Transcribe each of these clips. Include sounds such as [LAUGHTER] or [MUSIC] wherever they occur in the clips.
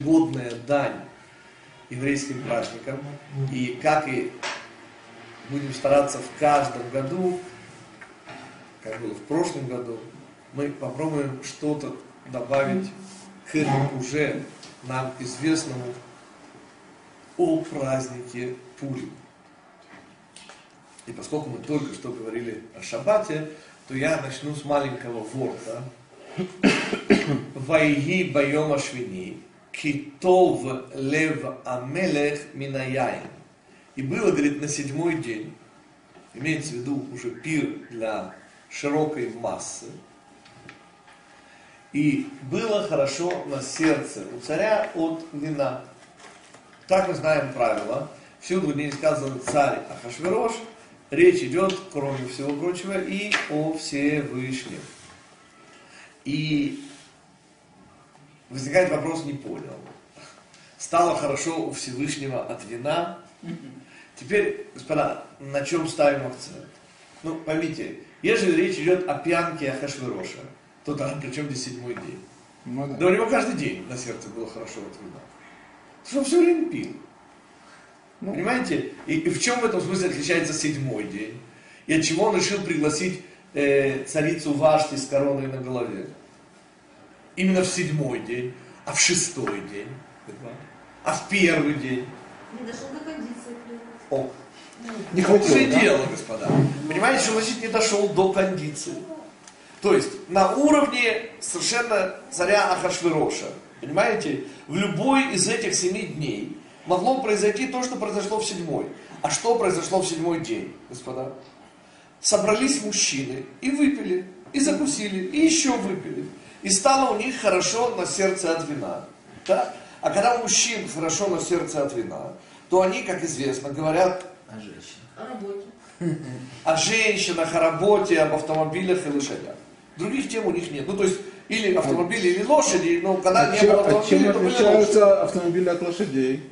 годная дань еврейским праздникам. И как и будем стараться в каждом году, как было в прошлом году, мы попробуем что-то добавить к уже нам известному о празднике Пурим. И поскольку мы только что говорили о Шаббате, то я начну с маленького ворта. [COUGHS] Вайги байома швини, китов лев амелех минаяин. И было, говорит, на седьмой день, имеется в виду уже пир для широкой массы, и было хорошо на сердце у царя от вина. Так мы знаем правила. Всюду, не сказано царь Ахашверош, речь идет, кроме всего прочего, и о Всевышнем. И возникает вопрос, не понял. Стало хорошо у Всевышнего от вина. Теперь, господа, на чем ставим акцент? Ну, поймите, если речь идет о пьянке Ахашвероша, то там причем здесь седьмой день. Ну, да. да у него каждый день на сердце было хорошо от вина. Что он все время пил. Ну. Понимаете? И, и в чем в этом смысле отличается седьмой день? И от чего он решил пригласить э, царицу Вашти с короной на голове? Именно в седьмой день, а в шестой день, а в первый день. Не дошел до кондиции. О, не хватило, да? дело, господа. Понимаете, что значит не дошел до кондиции? То есть на уровне совершенно царя Ахашвироша. Понимаете? В любой из этих семи дней могло произойти то, что произошло в седьмой. А что произошло в седьмой день, господа? Собрались мужчины и выпили, и закусили, и еще выпили. И стало у них хорошо на сердце от вина. Да? А когда у мужчин хорошо на сердце от вина, то они, как известно, говорят о женщинах. О работе. О женщинах, о работе, об автомобилях и лошадях. Других тем у них нет. Ну, то есть, или автомобили, или лошади, но когда а не было автомобилей, чем отличаются автомобили от лошадей?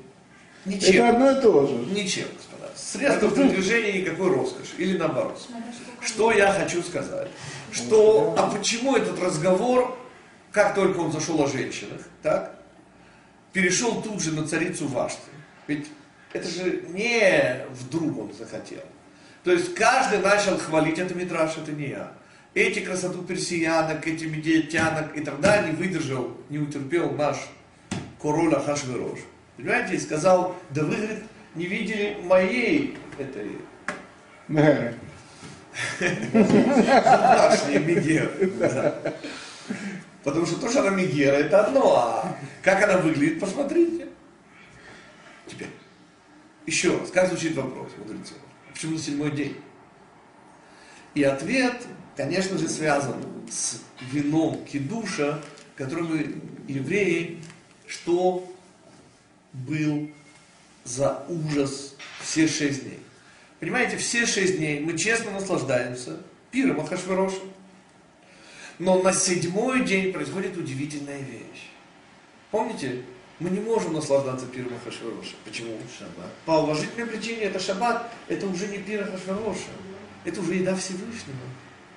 Ничем. Это одно и то же. Ничем, господа. Средства передвижения никакой роскоши. Или наоборот. Что я хочу сказать? Что, а почему этот разговор, как только он зашел о женщинах, так, перешел тут же на царицу Вашты? Ведь это же не вдруг он захотел. То есть каждый начал хвалить, это Мидраш, это не я эти красоту персиянок, эти медиатянок, и тогда не выдержал, не утерпел наш король Ахашверош. Понимаете, и сказал, да вы, говорит, не видели моей этой... [LAUGHS] Нашей Мегеры. Потому что то, что она Мегера, это одно, а как она выглядит, посмотрите. Теперь, еще раз, как звучит вопрос, мудрецы? Почему на седьмой день? И ответ конечно же, связан с вином кидуша, которым евреи, что был за ужас все шесть дней. Понимаете, все шесть дней мы честно наслаждаемся пиром Ахашвероша. Но на седьмой день происходит удивительная вещь. Помните, мы не можем наслаждаться пиром Ахашвероша. Почему? Шаббат. По уважительной причине это шаббат, это уже не пир Ахашвероша. Это уже еда Всевышнего.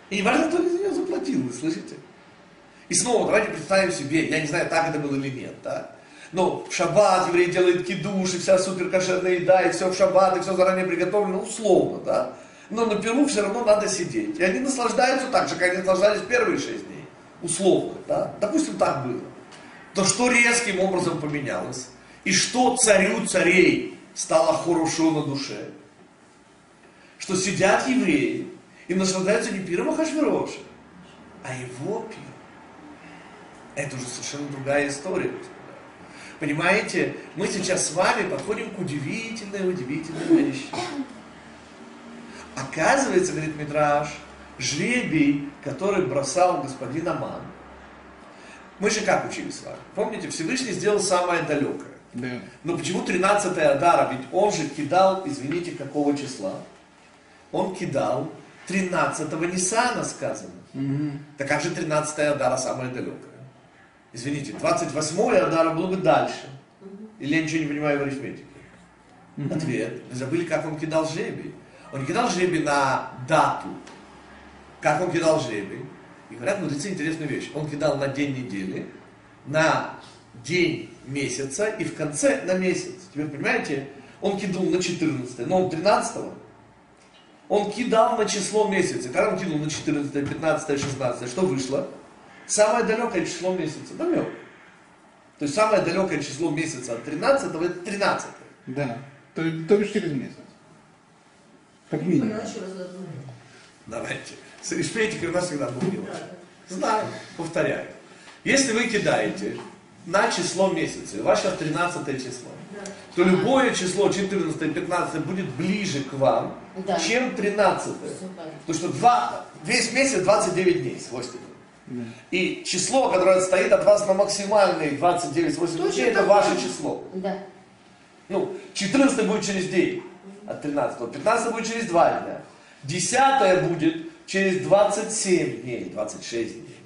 И не важно, кто за нее заплатил, вы слышите? И снова давайте представим себе, я не знаю, так это было или нет, да? Но в шаббат еврей делает кидуш, и вся суперкошерная еда, и все в шаббат, и все заранее приготовлено, условно, да? Но на Перу все равно надо сидеть. И они наслаждаются так же, как они наслаждались первые шесть дней. Условно, да? Допустим, так было. То что резким образом поменялось? И что царю царей стало хорошо на душе? Что сидят евреи, и наслаждаются не пиром Ахашвироша, а его пиром. Это уже совершенно другая история. Понимаете, мы сейчас с вами подходим к удивительной, удивительной вещи. Оказывается, говорит Мидраш, жребий, который бросал господин Аман, мы же как учили с вами? Помните, Всевышний сделал самое далекое. Да. Но почему 13 Адара? Ведь он же кидал, извините, какого числа? Он кидал 13-го Ниссана сказано. Угу. Так как же 13-я Адара самая далекая? Извините, 28-я Адара было бы дальше. Или я ничего не понимаю в арифметике? Угу. Ответ. Вы забыли, как он кидал жребий. Он кидал жребий на дату. Как он кидал жребий? И говорят мудрецы интересную вещь. Он кидал на день недели, на день месяца и в конце на месяц. Теперь понимаете, он кидал на 14, но он 13 он кидал на число месяца. Когда он кинул на 14, 15, 16, что вышло? Самое далекое число месяца, намек. То есть самое далекое число месяца от 13 это 13. Да. То, то бишь через месяц. Как минимум. Давайте. Арифметикой у нас всегда был дело. Знаю, повторяю. Если вы кидаете на число месяца, у вас сейчас 13 число, Да. то любое число 14 и 15 будет ближе к вам, Да. чем 13. Всё понятно. Потому что два, весь месяц 29 дней с хвостиком. Да. И число, которое стоит от вас на максимальные 29 с хвостиком Точно дней, это ваше число. Да. Ну, 14 будет через день от 13, 15 будет через 2 дня, 10 будет через 27 дней, 26 дней,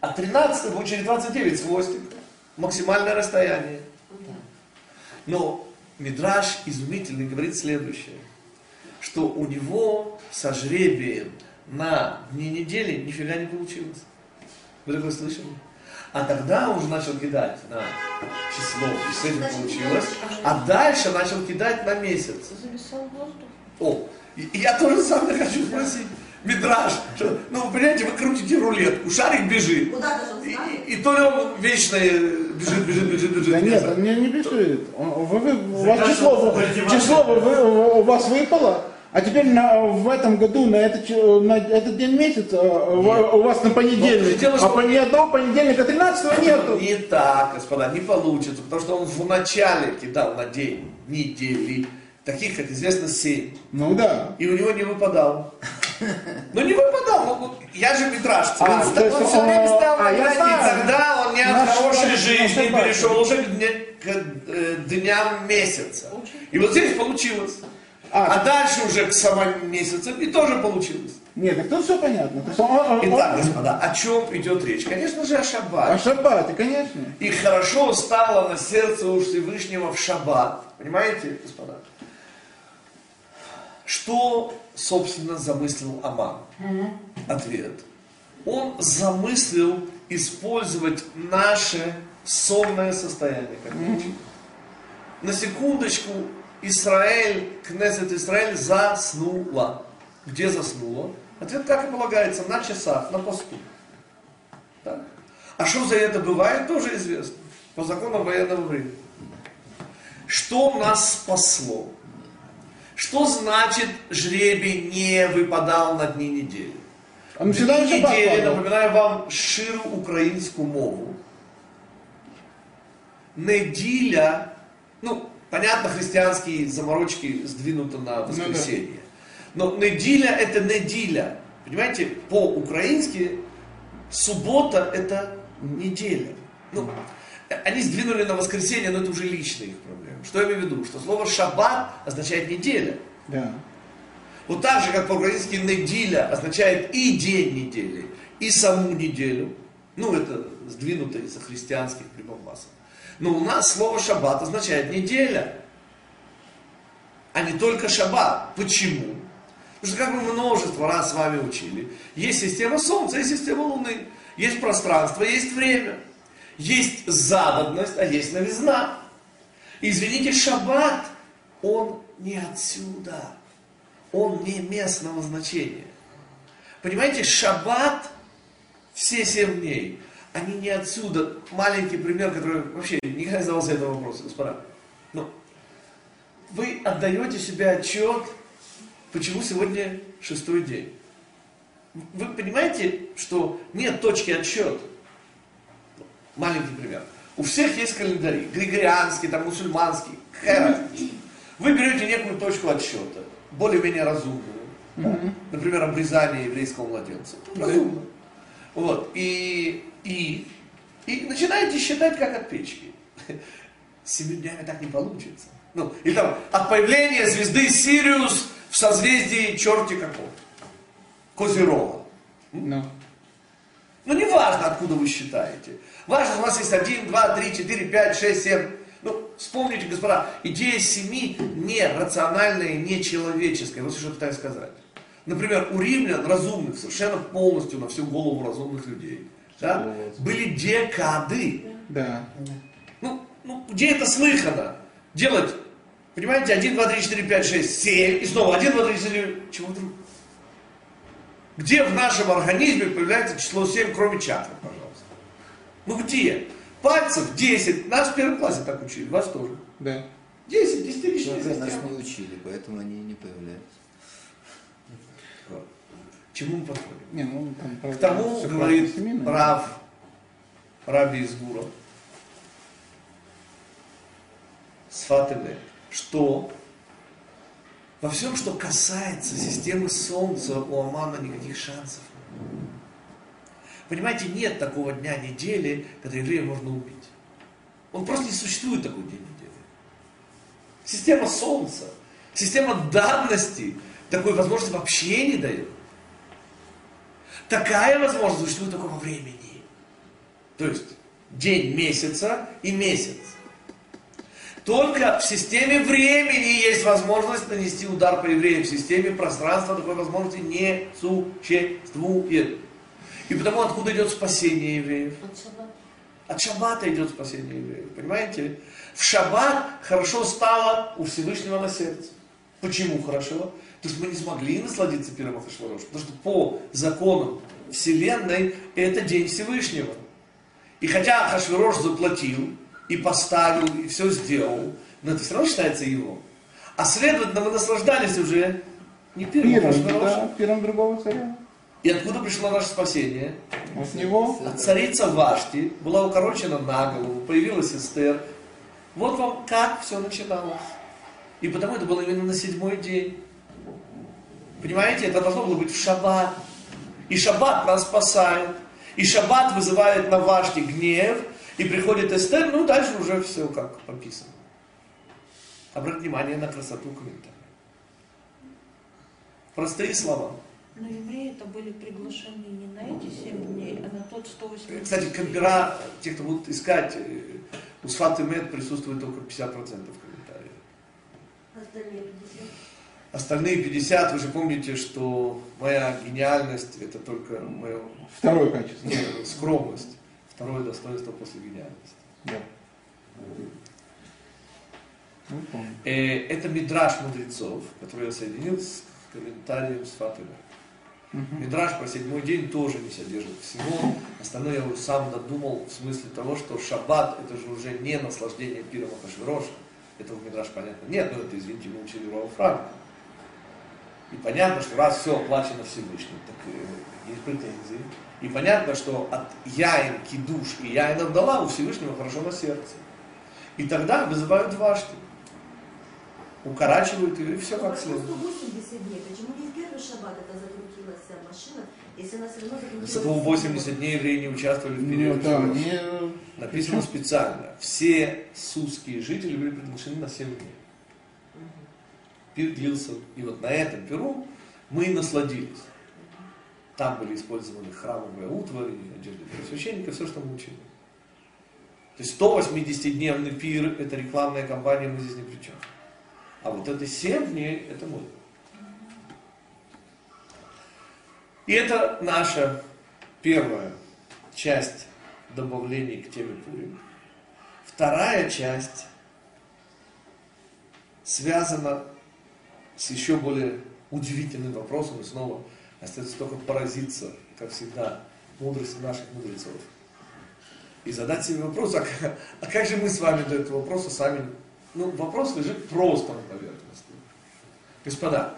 а 13 будет через 29 с хвостиком. Максимальное расстояние. Но Мидраш изумительный говорит следующее, что у него со жребием на дни недели нифига не получилось. Вы такое слышали? А тогда уже начал кидать на число, и с этим получилось. А дальше начал кидать на месяц. Зависал воздух. О, и, я тоже самое хочу спросить. Мидраж, что, ну, вы понимаете, вы крутите рулетку, шарик бежит. Куда даже И, и- и то ли он вечно э, бежит, бежит, бежит, бежит. Да не нет, он не, не бежит. Вы- вы- у вас число, число вы- вы- у вас выпало, а теперь на- в этом году на, этот ч- на этот день месяца э, у вас на понедельник, Ну, дело, а по ни одного понедельника 13 нету. Не так, господа, не получится, потому что он в начале кидал на день недели, таких, как известно, семь. Ну да. И у него не выпадал. Ну не выпадал, ну, я же Митраж, А, он то есть все время он- ставил а, я на знаю. И тогда он не от Наш хорошей жизни перешел уже к, э, дням месяца. И вот здесь получилось. А. А дальше уже к самым месяцам и тоже получилось. Нет, так тут все понятно. То есть он- он- он- Итак, господа, о чем идет речь? Конечно же, о о шаббате. шаббате, конечно. И хорошо стало на сердце у Всевышнего в шаббат. Понимаете, господа? Что, собственно, замыслил Аман? Ответ. Он замыслил использовать наше сонное состояние, как. На секундочку, Израиль, Кнессет Израиль заснула. Где заснула? Ответ, как и полагается, на часах, на посту. Так. А что за это бывает, тоже известно. По законам военного времени. Что нас спасло? Что значит жребий не выпадал на дни недели? На Дни недели, напоминаю вам ширу українську мову. Неділя, ну, понятно, христианские заморочки сдвинуты на воскресенье. Но неділя это неділя. Понимаете, по-украински суббота это неделя. Ну, они сдвинули на воскресенье, но это уже личная их проблема. Что я имею в виду? Что слово шаббат означает неделя. Да. Вот так же, как по-украински неділя означает и день недели, и саму неделю. Ну, это сдвинуто из-за христианских прибамбасов. Но у нас слово шаббат означает неделя, а не только шаббат. Почему? Потому что, как мы множество раз с вами учили, есть система Солнца, есть система Луны, есть пространство, есть время, есть зададность, а есть новизна. Извините, шаббат, он не отсюда он не местного значения. Понимаете, шаббат, все семь дней, они не отсюда. Маленький пример, который вообще никогда не задавался этого вопроса, господа. Но вы отдаете себе отчет, почему сегодня шестой день. Вы понимаете, что нет точки отсчета. Маленький пример. У всех есть календари, григорианский, там, мусульманский. Какая? Вы берете некую точку отсчета, более-менее разумную. да? Например, обрезание еврейского младенца. Разумно. Вот. И, и, и начинаете считать как от печки. Семью днями так не получится. Ну, и там, от появления звезды Сириус в созвездии черти какого? Козерога. Ну. Ну, не важно, откуда вы считаете. Важно, что у вас есть 1, 2, 3, 4, 5, 6, 7. Ну, вспомните, господа, идея семи не рациональная, не человеческая. Вот что я пытаюсь сказать. Например, у римлян разумных, совершенно полностью на всю голову разумных людей, да, были декады. Да. Ну, Ну, где это слыхано? Делать, понимаете, 1, 2, 3, 4, 5, 6, 7, и снова 1, 2, 3, 4, чего вдруг? Где в нашем организме появляется число 7, кроме чакры, пожалуйста? Ну где? Пальцев 10. Нас в первом классе так учили, вас тоже. Да. 10, десятичная Только нас не учили, поэтому они не появляются. Чему мы подходим? Не, ну там К тому говорит семейное. прав Раби из Гура, Сфатеме, что во всем, что касается системы Солнца, у Амана никаких шансов. Понимаете, нет такого дня недели, когда еврея можно убить. Он просто не существует такой день недели. Система Солнца, система данности такой возможности вообще не дает. Такая возможность существует только во времени. То есть день месяца и месяц. Только в системе времени есть возможность нанести удар по евреям. В системе пространства такой возможности не существует. И потому откуда идет спасение евреев? От шаббата. От шаббата идет спасение евреев. Понимаете? В шаббат хорошо стало у Всевышнего на сердце. Почему хорошо? Потому что мы не смогли насладиться пиром Ахашварош. Потому что по законам Вселенной это день Всевышнего. И хотя Ахашвирош заплатил, и поставил, и все сделал, но это все равно считается его. А следовательно, мы наслаждались уже не пиром Пиром, Ахашвироша. да, пиром другого царя. И откуда пришло наше спасение? От него. А царица Вашти была укорочена на голову, появилась Эстер. Вот вам как все начиналось. И потому это было именно на седьмой день. Понимаете, это должно было быть в шаббат. И шаббат нас спасает. И шаббат вызывает на Вашти гнев. И приходит Эстер, ну дальше уже все как пописано. Обратите внимание на красоту комментария. Простые слова. Но евреи это были приглашены не на эти семь дней, а на тот 180 Кстати, Кампера, те, кто будут искать, э, у Сфат и Мед присутствует только 50% комментариев. Остальные 50. Остальные 50, вы же помните, что моя гениальность это только моя Второе качество. не, скромность. Второе достоинство после гениальности. Да. Ну. Э, это мидраж мудрецов, который я соединил с комментарием Сфат и Мед. Мгм. Мидраж про седьмой день тоже не содержит всего. Остальное я уже сам додумал в смысле того, что шаббат это же уже не наслаждение пиром Ахашвироша. Это в Мидраж понятно. Нет, ну это, извините, мы учили Рова Франка. И понятно, что раз все оплачено Всевышним, так э, есть претензии. И понятно, что от яин кидуш и яин отдала у Всевышнего хорошо на сердце. И тогда вызывают вашти. Укорачивают ее, и все как следует. 180 дней? Почему не в первый шаббат это закрутилась вся машина, если она все равно закрутилась? С этого 80 дней евреи не участвовали в Ну, периоде да, не... Написано специально. Все сусские жители были приглашены на 7 дней. Пир длился. И вот на этом пиру мы и насладились. Там были использованы храмовые утвари, одежды священника, все, что мы учили. То есть 180-дневный пир, это рекламная кампания, мы здесь ни при чем. А вот это 7 дней, это мы. И это наша первая часть добавлений к теме Пурим. Вторая часть связана с еще более удивительным вопросом, и снова остается только поразиться, как всегда, мудрости наших мудрецов. И задать себе вопрос, а, как- а как же мы с вами до этого вопроса сами... Ну, вопрос лежит просто на поверхности. Господа,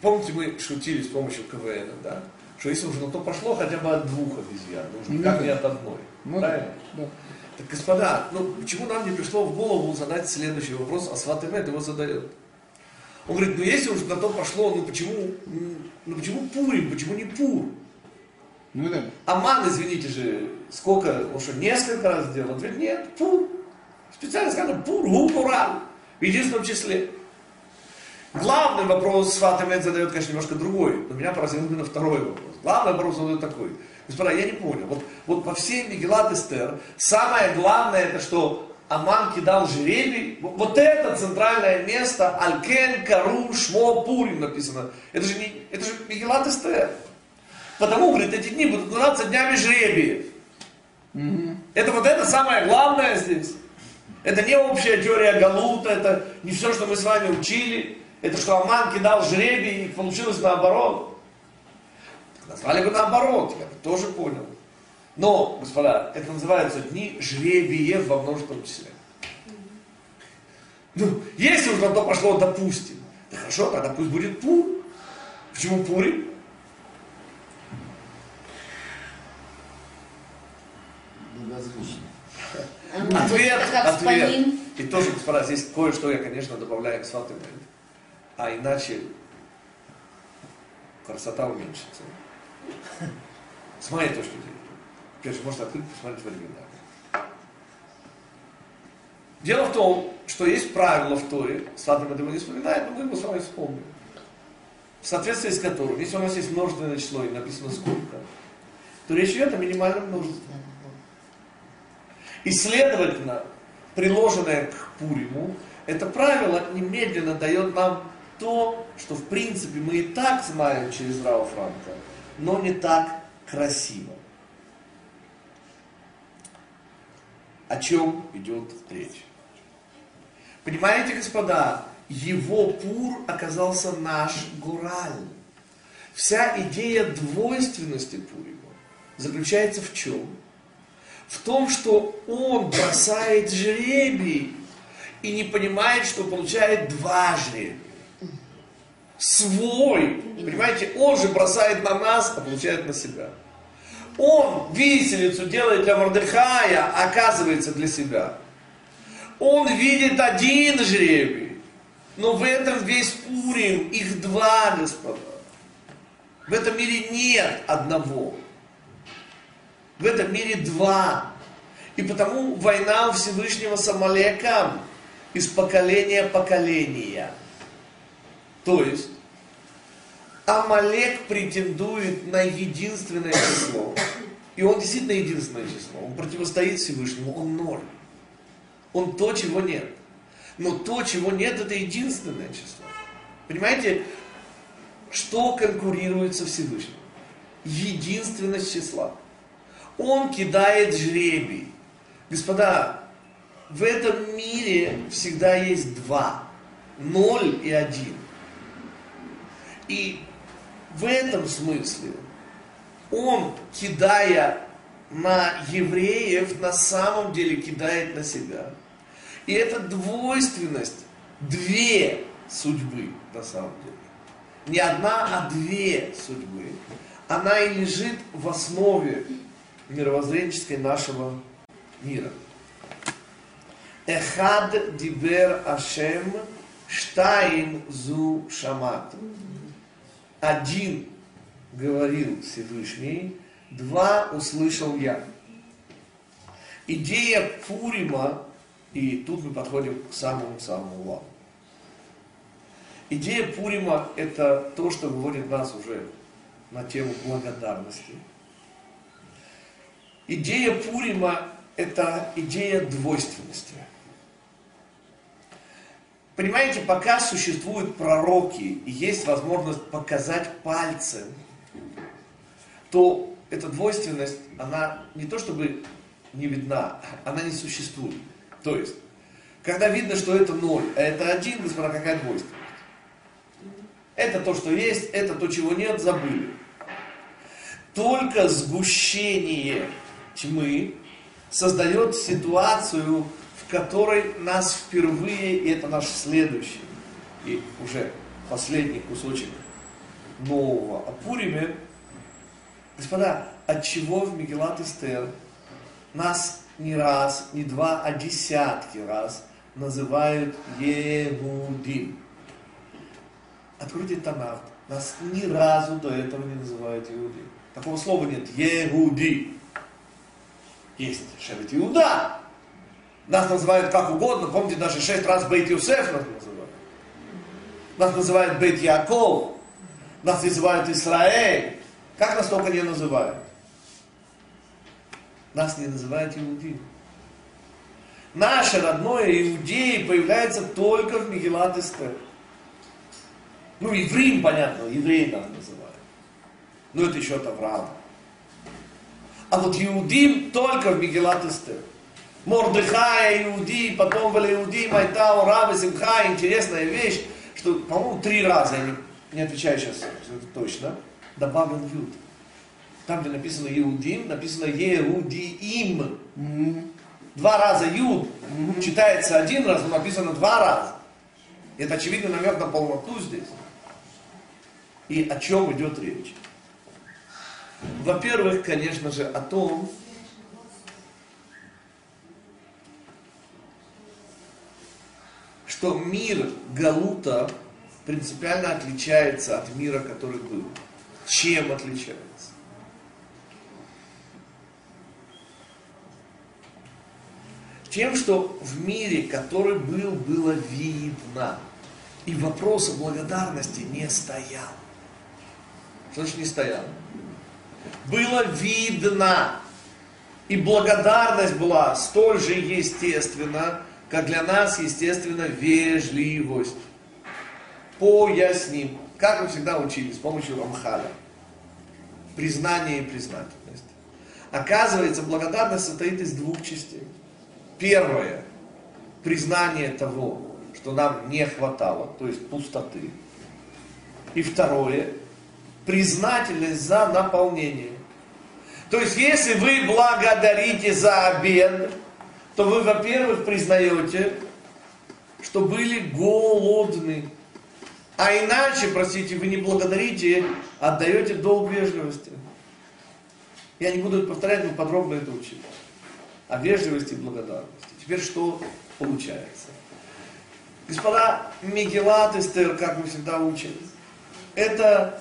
помните, мы шутили с помощью КВН, да? Что если уже на то пошло, хотя бы от двух обезьян, нужно Ну как не от одной. Ну, Правильно? да. Так, господа, ну почему нам не пришло в голову задать следующий вопрос, а Сватемет его задает? Он говорит, ну если уже на то пошло, ну почему, ну почему Пурим, почему не Пур? Ну да. Аман, извините же, сколько, он что, несколько раз сделал? Ответ, нет, Пур. Специально сказано Пур, Гупурал, в единственном числе. Главный вопрос Сватемет задает, конечно, немножко другой, но меня поразил именно второй вопрос. Главный вопрос он такой. Господа, я не понял, вот, вот во всей Мегелат Эстер самое главное, это что Аман кидал жеребий, вот, это центральное место, Алькен, Кару, Шмо, Пурим написано. Это же, не, это же Мегелат Эстер. Потому, говорит, эти дни будут называться днями жребиев. Мгм. Это вот это самое главное здесь. Это не общая теория Галута, это не все, что мы с вами учили. Это что Аман кидал жребий и получилось наоборот. Назвали бы наоборот, я бы тоже понял. Но, господа, это называются дни жребиев во множественном числе. Ну, если уж на то пошло, допустим. Да хорошо, тогда пусть будет Пур. Почему Пури? Благозвучно. Ответ, ответ. И тоже, господа, здесь кое-что я, конечно, добавляю к сватым. А иначе красота уменьшится. С моей точки зрения. Конечно, можно открыть, посмотреть в оригинале. Дело в том, что есть правило в Торе, Садам этого не вспоминает, но мы его с вами вспомним. В соответствии с которым, если у нас есть множественное число и написано сколько, то речь идет о минимальном множестве. И, следовательно, приложенное к Пуриму, это правило немедленно дает нам то, что в принципе мы и так знаем через Рау Франка, но не так красиво. О чем идет речь? Понимаете, господа, его пур оказался наш гураль. Вся идея двойственности Пурима заключается в чем? В том, что он бросает жребий и не понимает, что получает два жребия. Свой. Понимаете, он же бросает на нас, а получает на себя. Он виселицу делает для Мордыхая, оказывается для себя. Он видит один жребий, но в этом весь Пурим, их два, господа. В этом мире нет одного. В этом мире два. И потому война у Всевышнего с Амалеком из поколения поколения. То есть, Амалек претендует на единственное число. И он действительно единственное число. Он противостоит Всевышнему, он ноль. Он то, чего нет. Но то, чего нет, это единственное число. Понимаете, что конкурирует со Всевышним? Единственность числа. Он кидает жребий. Господа, в этом мире всегда есть два. Ноль и один. И в этом смысле он, кидая на евреев, на самом деле кидает на себя. И эта двойственность, две судьбы на самом деле. Не одна, а две судьбы. Она и лежит в основе мировоззренческой нашего мира. Эхад дибер Ашем, штайн зу шамат. Один говорил Всевышний, два услышал я. Идея Пурима, и тут мы подходим к самому-самому главному. Идея Пурима – это то, что выводит нас уже на тему благодарности. Идея Пурима – это идея двойственности. Понимаете, пока существуют пророки и есть возможность показать пальцем, то эта двойственность, она не то чтобы не видна, она не существует. То есть, когда видно, что это ноль, а это один, господа, какая двойственность? Это то, что есть, это то, чего нет, забыли. Только сгущение тьмы создает ситуацию, которой нас впервые, и это наш следующий, и уже последний кусочек нового о Пуриме, господа, от чего в Мегелат Эстер нас не раз, не два, а десятки раз называют Егудим. Откройте Танах. Нас ни разу до этого не называют Иудим. Такого слова нет. Егуди. Есть Шевет Иуда. Нас называют как угодно. Помните, даже шесть раз Бейт Юсеф нас называют. Нас называют Бейт Яков. Нас называют Израиль. Как нас только не называют? Нас не называют Иудим. Наше родное иудеи появляется только в Мегелат Эстер. Ну, евреем, понятно, евреи нас называют. Но это еще от Авраама. А вот Иудим только в Мегелат Эстер. Мордыхая, Иуди, потом были Иуди, Майтау, Рава, Симха. Интересная вещь, что, по-моему, три раза, я не, не отвечаю сейчас точно, добавлен Юд. Там, где написано Иудим, написано Еудиим. Два раза Юд читается один раз, но написано два раза. Это очевидно намек на полноту здесь. И о чем идет речь? Во-первых, конечно же, о том, что мир Галута принципиально отличается от мира, который был. Чем отличается? Тем, что в мире, который был, было видно. И вопроса благодарности не стоял. Что значит не стоял? Было видно. И благодарность была столь же естественна, как для нас естественно вежливость. Поясним. Как мы всегда учили, с помощью Рамхаля. Признание и признательность. Оказывается, благодарность состоит из двух частей. Первое, признание того, что нам не хватало, то есть пустоты. И второе, признательность за наполнение. То есть, если вы благодарите за обед, то вы, во-первых, признаете, что были голодны. А иначе, простите, вы не благодарите, а отдаете долг вежливости. Я не буду это повторять, мы подробно это учили о вежливости и благодарности. Теперь что получается? Господа, Мегелат Эстер, как мы всегда учим, это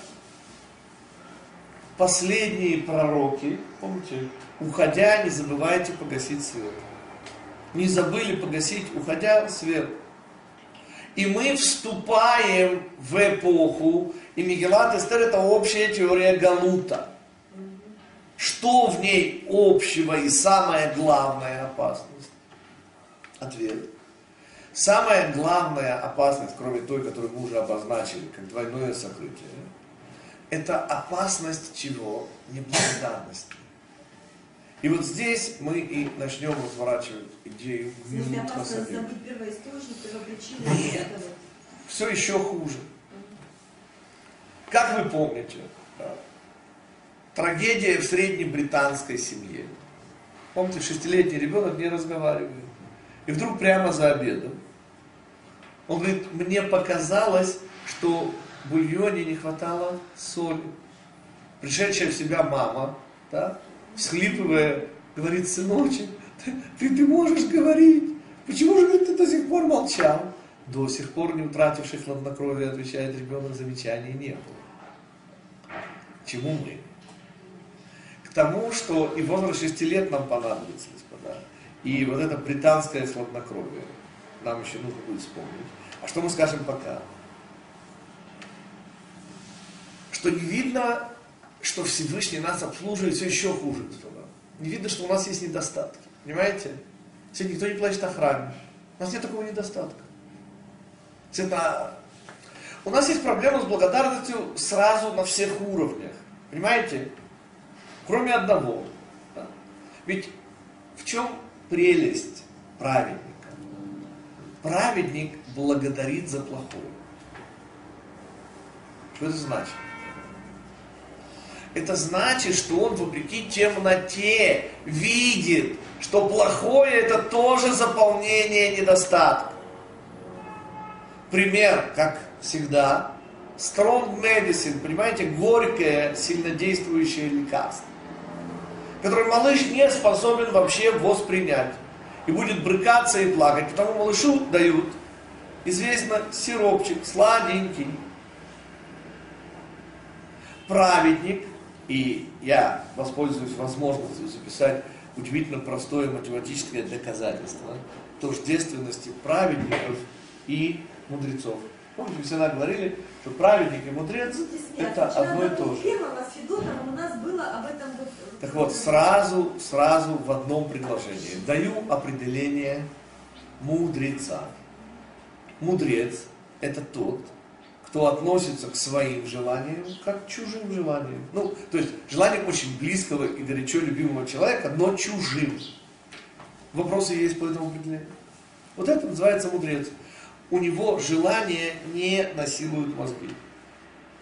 последние пророки, помните, уходя, не забывайте погасить свет. Не забыли погасить, уходя, свет. И мы вступаем в эпоху, и Мегелат Эстер это общая теория Галута. Что в ней общего и самая главная опасность? Ответ. Самая главная опасность, кроме той, которую мы уже обозначили, как двойное сокрытие, это опасность чего? Неблагодарности. И вот здесь мы и начнем разворачивать идею забыть первоисточник, первопричину. Нет. Все еще хуже. Как вы помните, да, трагедия в среднебританской семье. Помните, шестилетний ребенок не разговаривает. И вдруг прямо за обедом он говорит, мне показалось, что в бульоне не хватало соли. Пришедшая в себя мама, да, всхлипывая, говорит, сыночек, ты, ты, можешь говорить. Почему же ты до сих пор молчал? До сих пор не утративший хладнокровие, отвечает ребенок, замечаний не было. К чему мы? К тому, что и возраст 6 лет нам понадобится, господа. И вот это британское хладнокровие нам еще нужно будет вспомнить. А что мы скажем пока? Что не видно, что Всевышний нас обслуживает все еще хуже. Не видно, что у нас есть недостатки. Понимаете? Сегодня никто не плачет о храме. У нас нет такого недостатка. Это... У нас есть проблема с благодарностью сразу на всех уровнях. Понимаете? Кроме одного. Да? Ведь в чем прелесть праведника? Праведник благодарит за плохое. Что это значит? Это значит, что он вопреки темноте видит, что плохое это тоже заполнение недостатка. Пример, как всегда, strong medicine, понимаете, горькое, сильнодействующее лекарство, которое малыш не способен вообще воспринять. И будет брыкаться и плакать. Потому малышу дают, известно, сиропчик, сладенький. Праведник, и я воспользуюсь возможностью записать удивительно простое математическое доказательство тождественности праведников и мудрецов. Помните, мы всегда говорили, что праведник и мудрец это одно и то же. Тема у нас с Федотовым, у нас было об этом вот... Так вот, сразу, сразу в одном предложении даю определение мудреца. Мудрец – это тот, кто относится к своим желаниям как к чужим желаниям. Ну, то есть желанием очень близкого и горячо любимого человека, но чужим. Вопросы есть по этому определению? Вот это называется мудрец. У него желания не насилуют мозги.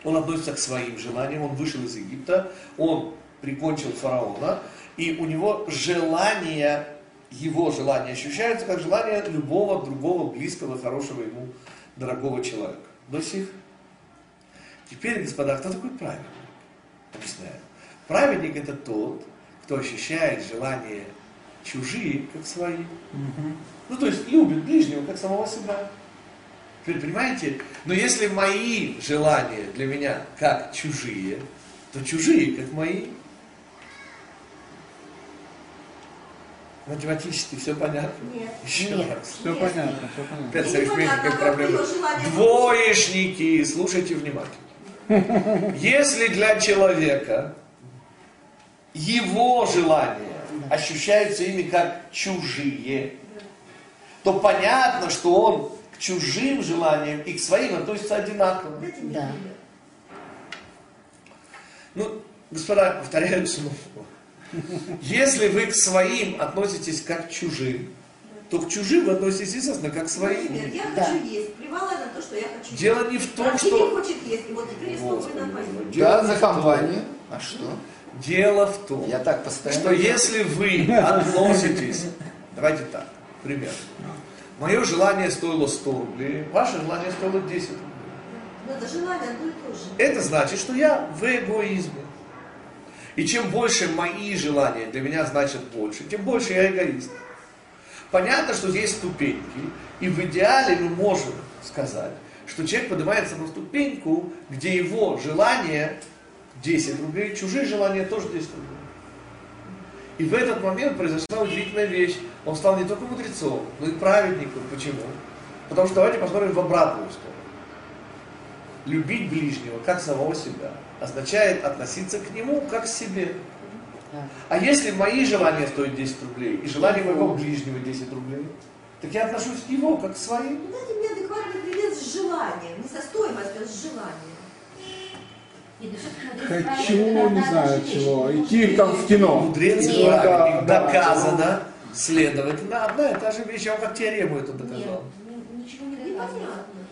Он относится к своим желаниям, он вышел из Египта, он прикончил фараона, и у него желания, его желания ощущаются как желание любого другого близкого, хорошего ему, дорогого человека. До сих. Теперь, господа, кто такой праведник? Объясняю. Праведник это тот, кто ощущает желания чужие, как свои. Ну, то есть любит ближнего, как самого себя. Теперь понимаете? Но если мои желания для меня как чужие, то чужие как мои. Математически все понятно? Нет. Еще Нет. раз. Все понятно, все понятно. Опять проблема. было желание. Двоечники, слушайте внимательно. Если для человека его желания ощущаются ими как чужие, то понятно, что он к чужим желаниям и к своим относится одинаково. Да. Ну, господа, повторяю [LAUGHS] снова. Если вы к своим относитесь как к чужим, то к чужим вы относитесь, естественно, как к своим. Например, я Да. хочу есть. Плевала на то, что я хочу есть. Дело не в том, А что... хочет есть. И вот теперь я дело Да, за компанию. А что? Дело в том, Я так постоянно. что если вы относитесь, давайте так, пример. Мое желание стоило 100 рублей, ваше желание стоило 10 рублей. Но это желание одно и то же. Это значит, что я в эгоизме. И чем больше мои желания для меня значат больше, тем больше я эгоист. Понятно, что есть ступеньки, и в идеале мы можем сказать, что человек поднимается на ступеньку, где его желание 10 рублей, чужие желания тоже 10 рублей. И в этот момент произошла удивительная вещь. Он стал не только мудрецом, но и праведником. Почему? Потому что давайте посмотрим в обратную сторону. Любить ближнего, как самого себя, означает относиться к нему, как к себе. А если мои желания стоят 10 рублей, и желание моего ближнего 10 рублей, так я отношусь к его, как к своим. Ну, Дайте мне адекватный пример с желанием. Не со стоимостью, а с желанием. Хочу, не знаю чего, идти там в кино. Мудрец и Да, праведник. да, Доказано. Следовательно, одна и та же вещь. Я вам как теорему это доказал. Ничего не.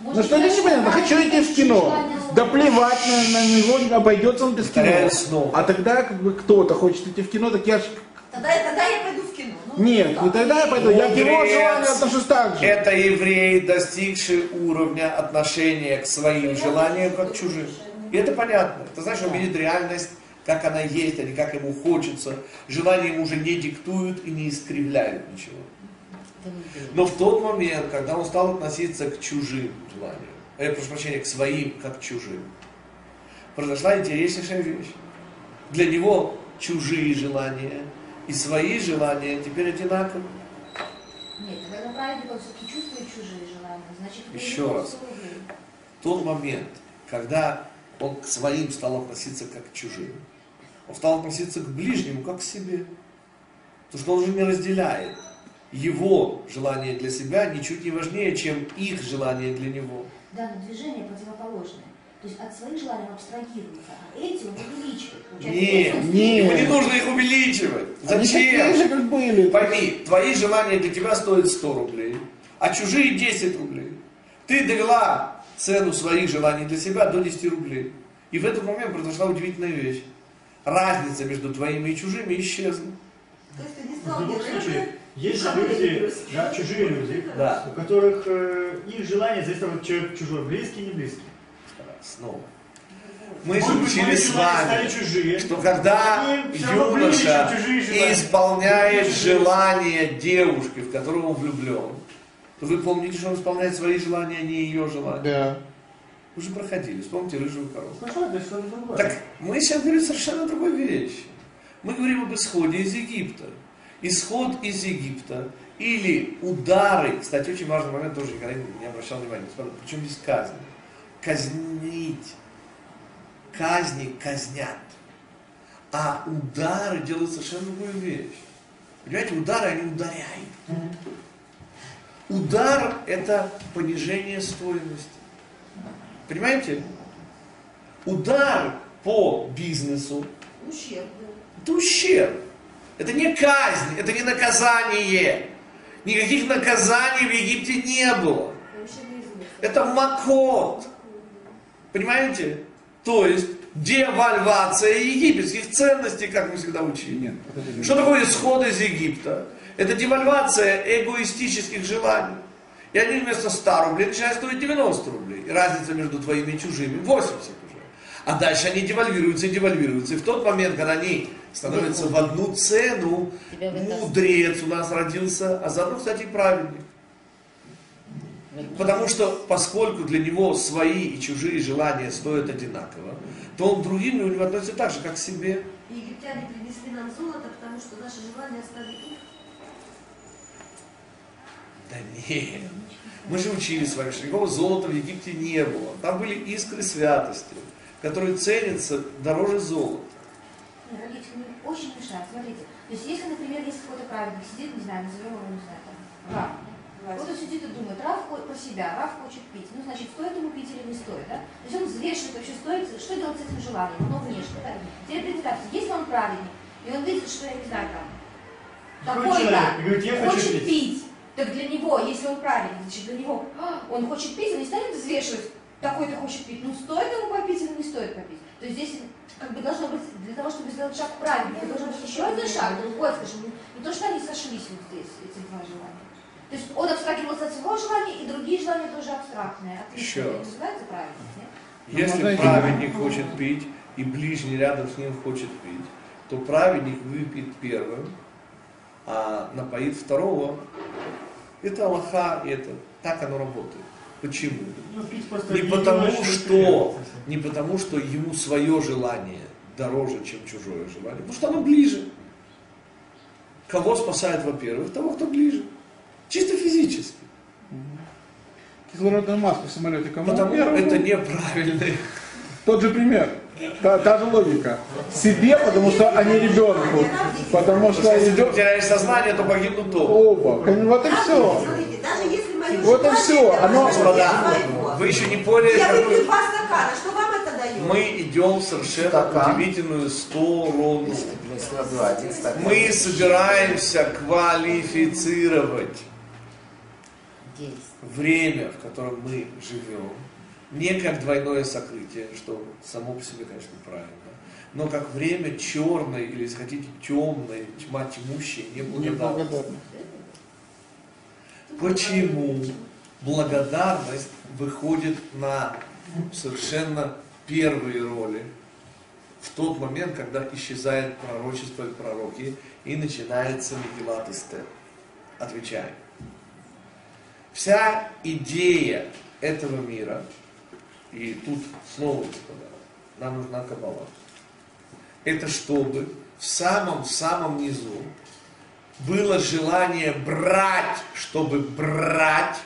Ну что не понятно, хочу идти в кино. Да плевать на, на него, обойдется он без кино. А тогда как бы кто-то хочет идти в кино, так я ж... Тогда, тогда я пойду в кино. Ну, Нет, да. не тогда я пойду, я к его желанию отношусь так же. Это еврей, достигший уровня отношения к своим желаниям, как к чужим. И это понятно. Это значит, он видит реальность, как она есть, а не как ему хочется. Желания ему уже не диктуют и не искривляют ничего. Но в тот момент, когда он стал относиться к чужим желаниям, э, прошу прощения, к своим, как к чужим, произошла интереснейшая вещь. Для него чужие желания и свои желания теперь одинаковы. Нет, тогда правильно он все-таки чувствует чужие желания. Значит, Еще раз. условия. тот момент, когда он к своим стал относиться как к чужим, он стал относиться к ближнему как к себе. Потому что он уже не разделяет. Его желание для себя ничуть не важнее, чем их желание для него. Да, но движение противоположное. То есть от своих желаний он абстрагируется, а эти он увеличивает. Нет, нет. ему не нужно их увеличивать. Они такие же, Зачем? как были. Пойми, твои желания для тебя стоят 100 рублей, а чужие 10 рублей. Ты довела цену своих желаний для себя до 10 рублей. И в этот момент произошла удивительная вещь. Разница между твоими и чужими исчезла. То есть ты не стал есть люди, да, чужие люди, Да. у которых э, их желание зависит от человека чужой, близкий, не близкий. Снова. Мы же учили с вами, чужие, что когда ближе, юноша исполняет желание девушки, в которую он влюблен, то вы помните, что он исполняет свои желания, а не ее желания. Да. Вы же проходили, вспомните рыжую корову. Хорошо, другое. Так мы сейчас говорим совершенно другой вещи. Мы говорим об исходе из Египта. Исход из Египта или удары, кстати, очень важный момент, тоже никогда не обращал внимания, причем здесь казнь. Казнить. Казни казнят. А удары делают совершенно другую вещь. Понимаете, удары, они ударяют. Удар – это понижение стоимости. Понимаете? Удар по бизнесу Ущерб, это ущерб. Это не казнь, это не наказание. Никаких наказаний в Египте не было. Это макот. Понимаете? То есть девальвация египетских ценностей, как мы всегда учили. Нет. Что такое исход из Египта? Это девальвация эгоистических желаний. И они вместо 100 рублей начинают стоить 90 рублей. И разница между твоими и чужими 80 уже. А дальше они девальвируются и девальвируются. И в тот момент, когда они становятся в одну цену, мудрец у нас родился, а заодно, кстати, и праведник. Потому что, поскольку для него свои и чужие желания стоят одинаково, то он к другим у него относится так же, как к себе. И египтяне принесли нам золото, потому что наши желания стали их. Да нет. Мы же учили с вами, что никакого золота в Египте не было. Там были искры святости, которые ценятся дороже золота. Мне очень мешают. Смотрите, то есть если, например, есть какой-то праведник, сидит, не знаю, назовем его, не знаю, там, Рав. Вот он сидит и думает, хо- про себя, Рав хочет пить. Ну, значит, стоит ему пить или не стоит, да? То есть он взвешивает вообще, стоит, что делать с этим желанием, но внешне, да? Теперь представьте, если он праведник, и он видит, что, я не знаю, там, такой-то хочет пить. пить. Так для него, если он праведник, значит, для него, «А, он хочет пить, он не станет взвешивать, такой-то хочет пить, ну, стоит ему попить или не стоит попить. То есть здесь как бы должно быть, для того, чтобы сделать шаг правильный, должен быть еще один шаг, другой, скажем, не то, что они сошлись вот здесь, эти два желания. То есть он абстрагировался от своего желания, и другие желания тоже абстрактные. Отлично. Еще Это называется правильность, нет? Ну, Если праведник хочет пить, и ближний рядом с ним хочет пить, то праведник выпьет первым, а напоит второго. Это Аллаха, и это так оно работает. Почему? Ну, Не потому что, не потому что ему свое желание дороже, чем чужое желание, потому что оно ближе. Кого спасает, во-первых, того, кто ближе. Чисто физически. Кислородная маска в самолете кому Потому первому? это неправильный. Тот же пример. Та, та же логика. Себе, потому что, а не ребенку. Потому что Если ты идет потеряешь сознание, то погибнут оба. оба. Вот и все. Даже если Вот и это оно- Господа, вы еще не поняли, Я выпью два стакана, что вам это дает? Мы идем в совершенно Стакан. удивительную сторону. Мы собираемся квалифицировать время, в котором мы живем, не как двойное сокрытие, что само по себе, конечно, правильно, но как время черной, или, если хотите, темной, тьма тьмущей, неблагодарности. Почему благодарность выходит на совершенно первые роли в тот момент, когда исчезает пророчество и пророки, и начинается Мегилат? Отвечаем. Вся идея этого мира, и тут снова, господа, нам нужна кабала, это чтобы в самом-самом низу было желание брать, чтобы брать,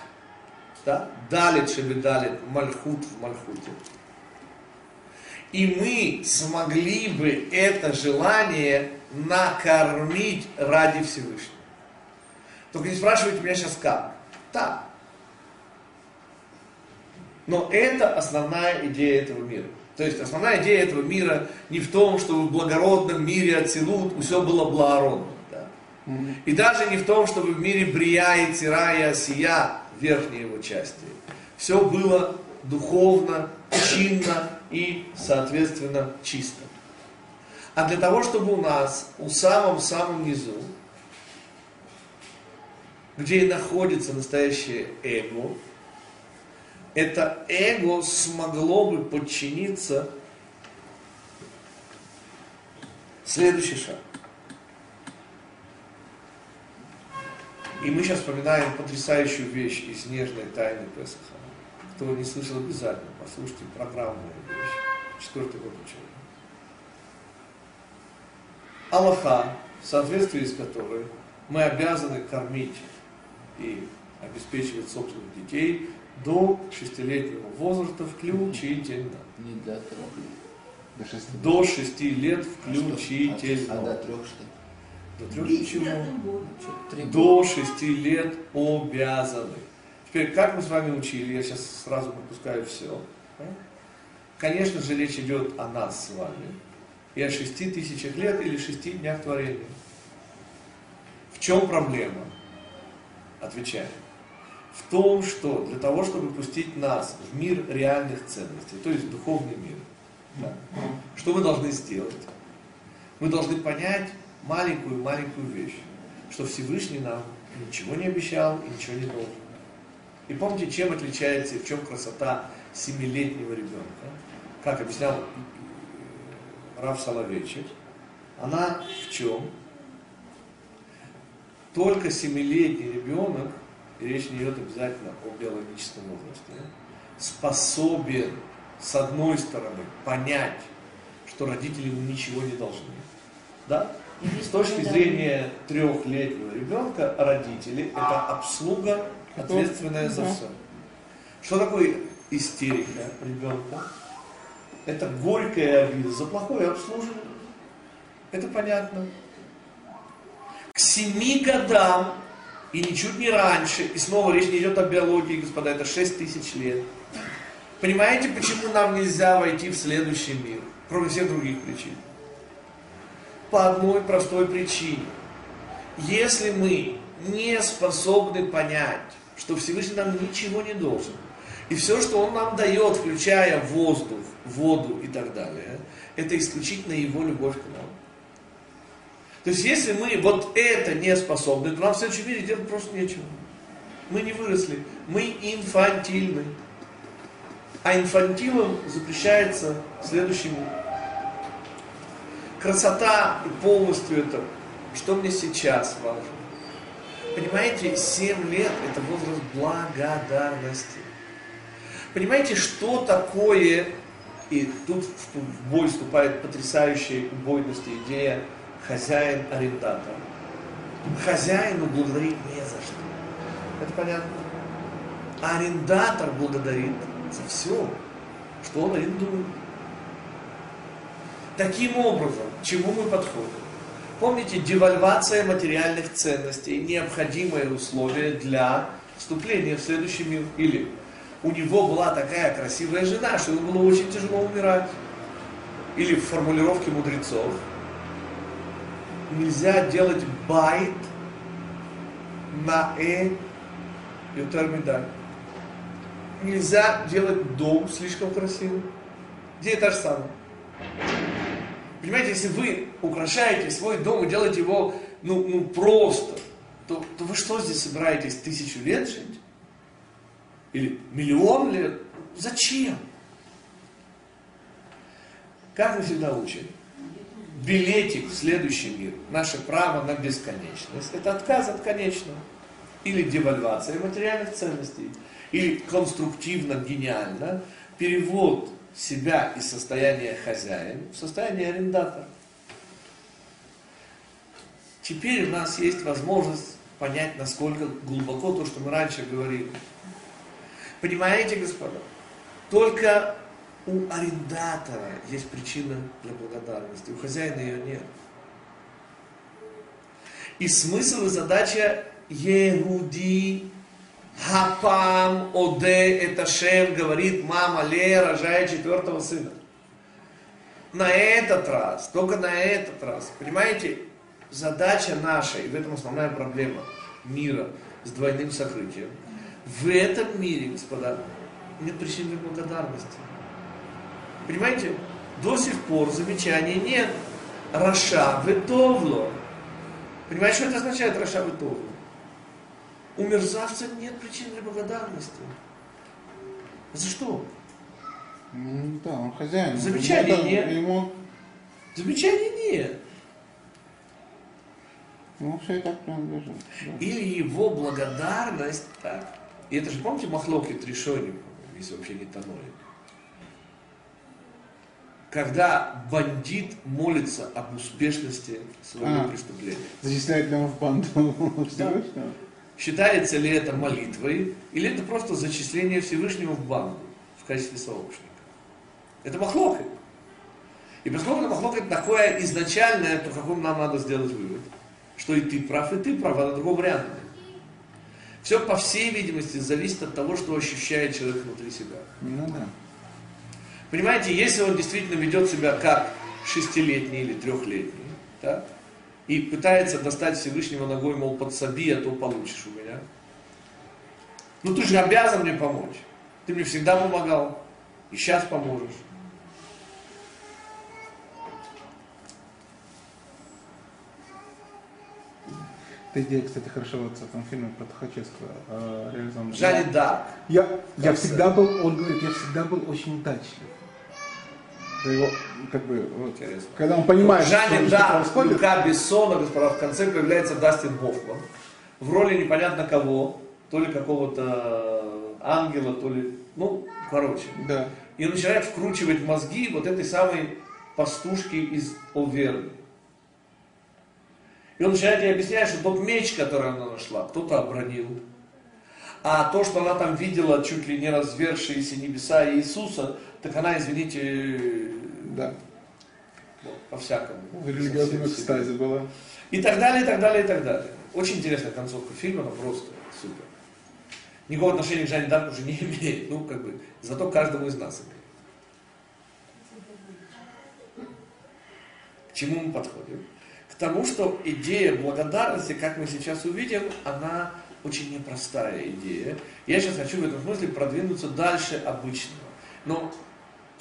да, далит, чтобы далит, мальхут в мальхуте. И мы смогли бы это желание накормить ради Всевышнего. Только не спрашивайте меня сейчас как. Так. Но это основная идея этого мира. То есть основная идея этого мира не в том, чтобы в благородном мире Ацилут все было благородно. И даже не в том, чтобы в мире Брия и Тира и Осия, верхней его части, все было духовно, чинно и, соответственно, чисто. А для того, чтобы у нас, у самом-самом низу, где и находится настоящее эго, это эго смогло бы подчиниться следующий шаг. И мы сейчас вспоминаем потрясающую вещь из нежной тайны Песаха. Кто не слышал, обязательно послушайте программную вещь. Четвертый год учения. Аллаха, в соответствии с которой мы обязаны кормить и обеспечивать собственных детей до шестилетнего возраста включительно. Не до трех. До шести. До шести лет А до включительно. трех что? До трех три До шести лет обязаны. Теперь, как мы с вами учили, я сейчас сразу пропускаю все. Конечно же, речь идет о нас с вами. И о шести тысячах лет или шести днях творения. В чем проблема? Отвечаем. В том, что для того, чтобы пустить нас в мир реальных ценностей, то есть в духовный мир, да, что мы должны сделать? Мы должны понять маленькую-маленькую вещь, что Всевышний нам ничего не обещал и ничего не должен. И помните, чем отличается и в чем красота семилетнего ребенка? Как объяснял Рав Соловейчик, она в чем? Только семилетний ребенок, и речь не идет обязательно о биологическом возрасте, способен с одной стороны понять, что родители ему ничего не должны. Да? С точки зрения трехлетнего ребенка, родители это обслуга, ответственная за все. Что такое истерика ребенка? Это горькая обида за плохое обслуживание. Это понятно. К семи годам, и ничуть не раньше, и снова речь не идет о биологии, господа, это шесть тысяч лет. Понимаете, почему нам нельзя войти в следующий мир, кроме всех других причин? По одной простой причине. Если мы не способны понять, что Всевышний нам ничего не должен, и все, что Он нам дает, включая воздух, воду и так далее, это исключительно Его любовь к нам. То есть, если мы вот это не способны, то нам в следующем мире делать просто нечего. Мы не выросли, мы инфантильны. А инфантилам запрещается следующему. Красота и полностью это, что мне сейчас важно. Понимаете, 7 лет это возраст благодарности. Понимаете, что такое, и тут в бой вступает потрясающая убойность идея хозяин-арендатор. Хозяину благодарить не за что. Это понятно? Арендатор благодарит за все, что он арендует. Таким образом, чему мы подходим? Помните, девальвация материальных ценностей – необходимое условие для вступления в следующий мир. Или у него была такая красивая жена, что ему было очень тяжело умирать. Или в формулировке мудрецов нельзя делать байт на э ютермидай. Нельзя делать дом слишком красивым. Где это же самое? Понимаете, если вы украшаете свой дом и делаете его ну, ну просто, то, то вы что здесь собираетесь тысячу лет жить? Или миллион лет? Зачем? Как мы всегда учим? Билетик в следующий мир, наше право на бесконечность, это отказ от конечного. Или девальвация материальных ценностей, или конструктивно, гениально, перевод себя из состояния хозяин в состояние арендатора. Теперь у нас есть возможность понять, насколько глубоко то, что мы раньше говорили. Понимаете, господа? Только у арендатора есть причина для благодарности, у хозяина ее нет. И смысл и задача Егуди Хапам Оде это Шем, говорит мама Ле, рожая четвертого сына. На этот раз, только на этот раз, понимаете, задача наша, и в этом основная проблема мира с двойным сокрытием. В этом мире, господа, нет причин для благодарности. Понимаете, до сих пор замечаний нет. Раша ветовло. Понимаете, что это означает Раша ветовло? У мерзавца нет причин для благодарности. За что? Ну, да, он хозяин. Замечаний Ему- нет. Ему, Замечаний нет. ему все и так принадлежит. да. Или его благодарность, так. И это же, помните, Махлоки Тришони, если вообще не тонули. Когда бандит молится об успешности своего А. преступления. Зачисляет он в банду Всевышнего? Считается ли это молитвой, или это просто зачисление Всевышнего в банду в качестве сообщника? Это махлокет. И поскольку махлокет такое изначальное, то каком нам надо сделать вывод? Что и ты прав, и ты прав, а на другом варианте. Все, по всей видимости, зависит от того, что ощущает человек внутри себя. Ну да. Понимаете, если он действительно ведет себя как шестилетний или трехлетний, да, и пытается достать Всевышнего ногой, мол, подсоби, а то получишь у меня. Ну ты же обязан мне помочь. Ты мне всегда помогал. И сейчас поможешь. Эта идея, кстати, хорошо вот в этом фильме про Тухачевского э, реализована. Жанне Дарк. Я, я всегда был, он говорит, я всегда был очень удачлив. Его, как бы, вот, Интересно. когда он понимает, Жанне что, что Дарк, происходит, Люка Бессона, господа, в конце появляется Дастин Хоффман. В роли непонятно кого, то ли какого-то ангела, то ли, ну, короче. да. И он начинает вкручивать мозги вот этой самой пастушки из Оверны. И он начинает ей объяснять, что тот меч, который она нашла, кто-то обронил. А то, что она там видела чуть ли не развершиеся небеса Иисуса, так она, извините, Да. по-всякому. В религиозном экстазе была. И так далее, и так далее, и так далее. Очень интересная концовка фильма, она просто супер. Никакого отношения к Жанне Дарк уже не [LAUGHS] имеет, ну, как бы, зато каждому из нас имеет. К чему мы подходим? К тому, что идея благодарности, как мы сейчас увидим, она очень непростая идея. Я сейчас хочу в этом смысле продвинуться дальше обычного. Но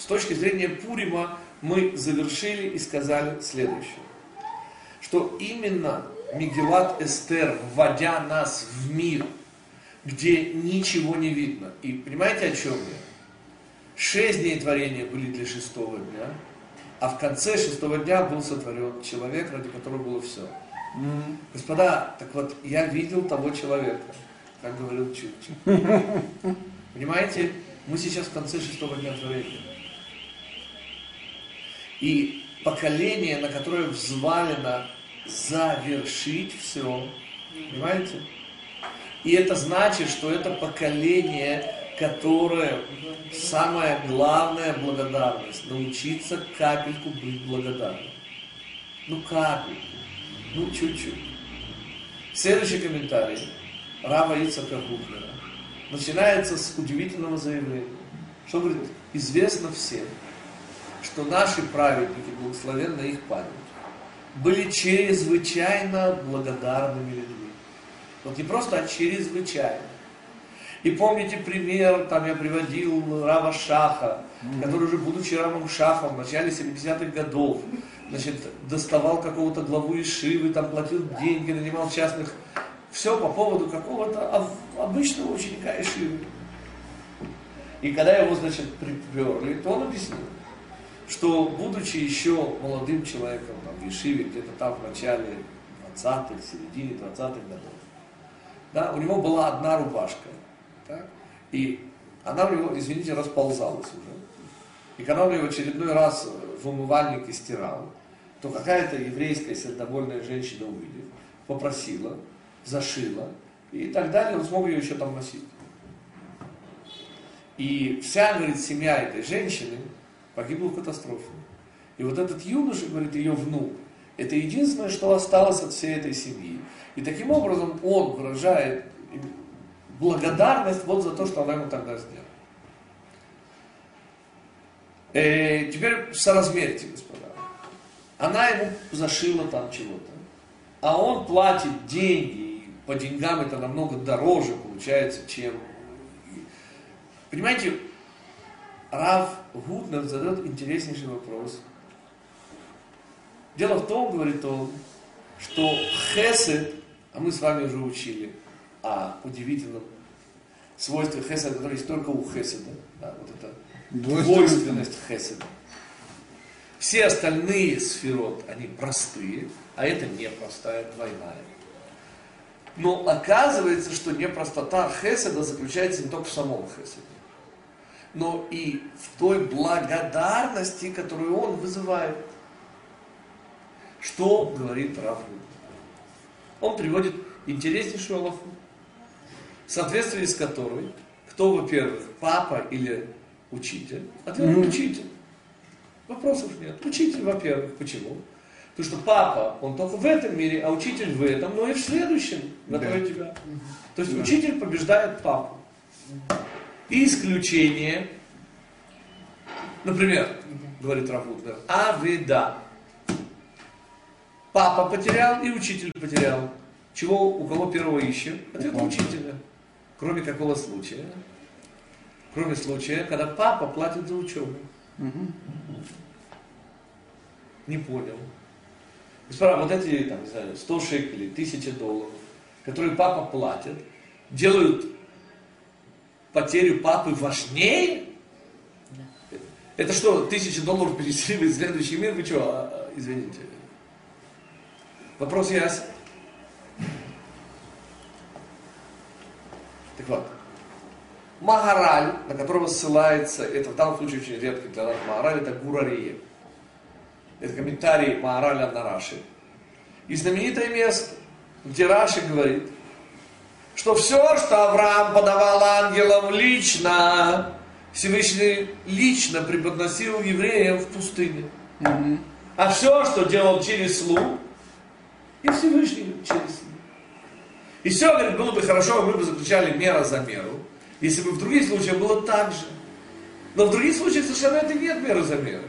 с точки зрения Пурима мы завершили и сказали следующее что именно Мегелат Эстер, вводя нас в мир, где ничего не видно. И понимаете, о чем я? Шесть дней творения были для шестого дня, а в конце шестого дня был сотворен человек, ради которого было все. Господа, так вот, я видел того человека, как говорил Чукчик. [LAUGHS] Понимаете, мы сейчас в конце шестого дня творения. И поколение, на которое взвалено завершить все. Понимаете? И это значит, что это поколение, которое самая главная благодарность, научиться капельку быть благодарным. Ну капельку, ну чуть-чуть. Следующий комментарий Рава Ицака Хуфлера начинается с удивительного заявления, что говорит, известно всем, что наши праведники, благословенна их память, были чрезвычайно благодарными людьми. Вот не просто, а чрезвычайно. И помните пример, там я приводил Рава Шаха, который уже будучи Равом Шахом в начале 70-х годов, значит, доставал какого-то главу Ишивы, там платил деньги, нанимал частных, все по поводу какого-то об- обычного ученика Ишивы. И когда его, значит, приперли, то он объяснил, что будучи еще молодым человеком там, в Ешиве, где-то там в начале 20-х, середине 20-х годов, да, у него была одна рубашка, так, и она у него, извините, расползалась уже. И когда он ее в очередной раз в умывальнике стирал, то какая-то еврейская сердобольная женщина, увидев, попросила, зашила, и так далее, он смог ее еще там носить. И вся, говорит, семья этой женщины погибла в катастрофе. И вот этот юноша, говорит, ее внук, это единственное, что осталось от всей этой семьи. И таким образом он выражает благодарность вот за то, что она ему тогда сделала. Э, теперь соразмерьте, господа. Она ему зашила там чего-то. А он платит деньги, и по деньгам это намного дороже получается, чем... Понимаете, Рав Гутнер задает интереснейший вопрос. Дело в том, говорит он, что хесед, а мы с вами уже учили о удивительном свойстве хеседа, которое есть только у хеседа, да, вот это двойственность хеседа. Все остальные сферот, они простые, а это непростая, двойная. Но оказывается, что непростота хеседа заключается не только в самом хеседе, но и в той благодарности, которую он вызывает. Что говорит Рафу? Он приводит интереснейшую алафу, в соответствии с которой, кто, во-первых, папа или учитель, ответ Мгм. учитель. Вопросов нет. Учитель, во-первых, почему? Потому что папа, он только в этом мире, а учитель в этом, но и в следующем готовит тебя. То есть Да. учитель побеждает папу. Исключение Например, говорит Рафутнер, авида. Папа потерял и учитель потерял. Чего, у кого первого ищем? Ответ у учителя. Кроме какого случая? Кроме случая, когда папа платит за учебу. Не понял. Господа, вот эти, там, не знаю, 100 шекелей, 1000 долларов, которые папа платит, делают потерю папы важнее? Это что, тысячи долларов перевели в следующий мир? Вы что, а, а, извините? Вопрос ясен. Так вот, Магараль, на которого ссылается, это в данном случае очень редкий для нас Магараль, это Гурария. Это комментарий Магараля на Раши. И знаменитое место, где Раши говорит, что все, что Авраам подавал ангелам лично, Всевышний лично преподносил евреям в пустыне. А все, что делал через слух, и Всевышний через слух. И все, говорит, было бы хорошо, мы бы заключали мера за меру, если бы в других случаях было так же. Но в других случаях совершенно это нет меры за меру.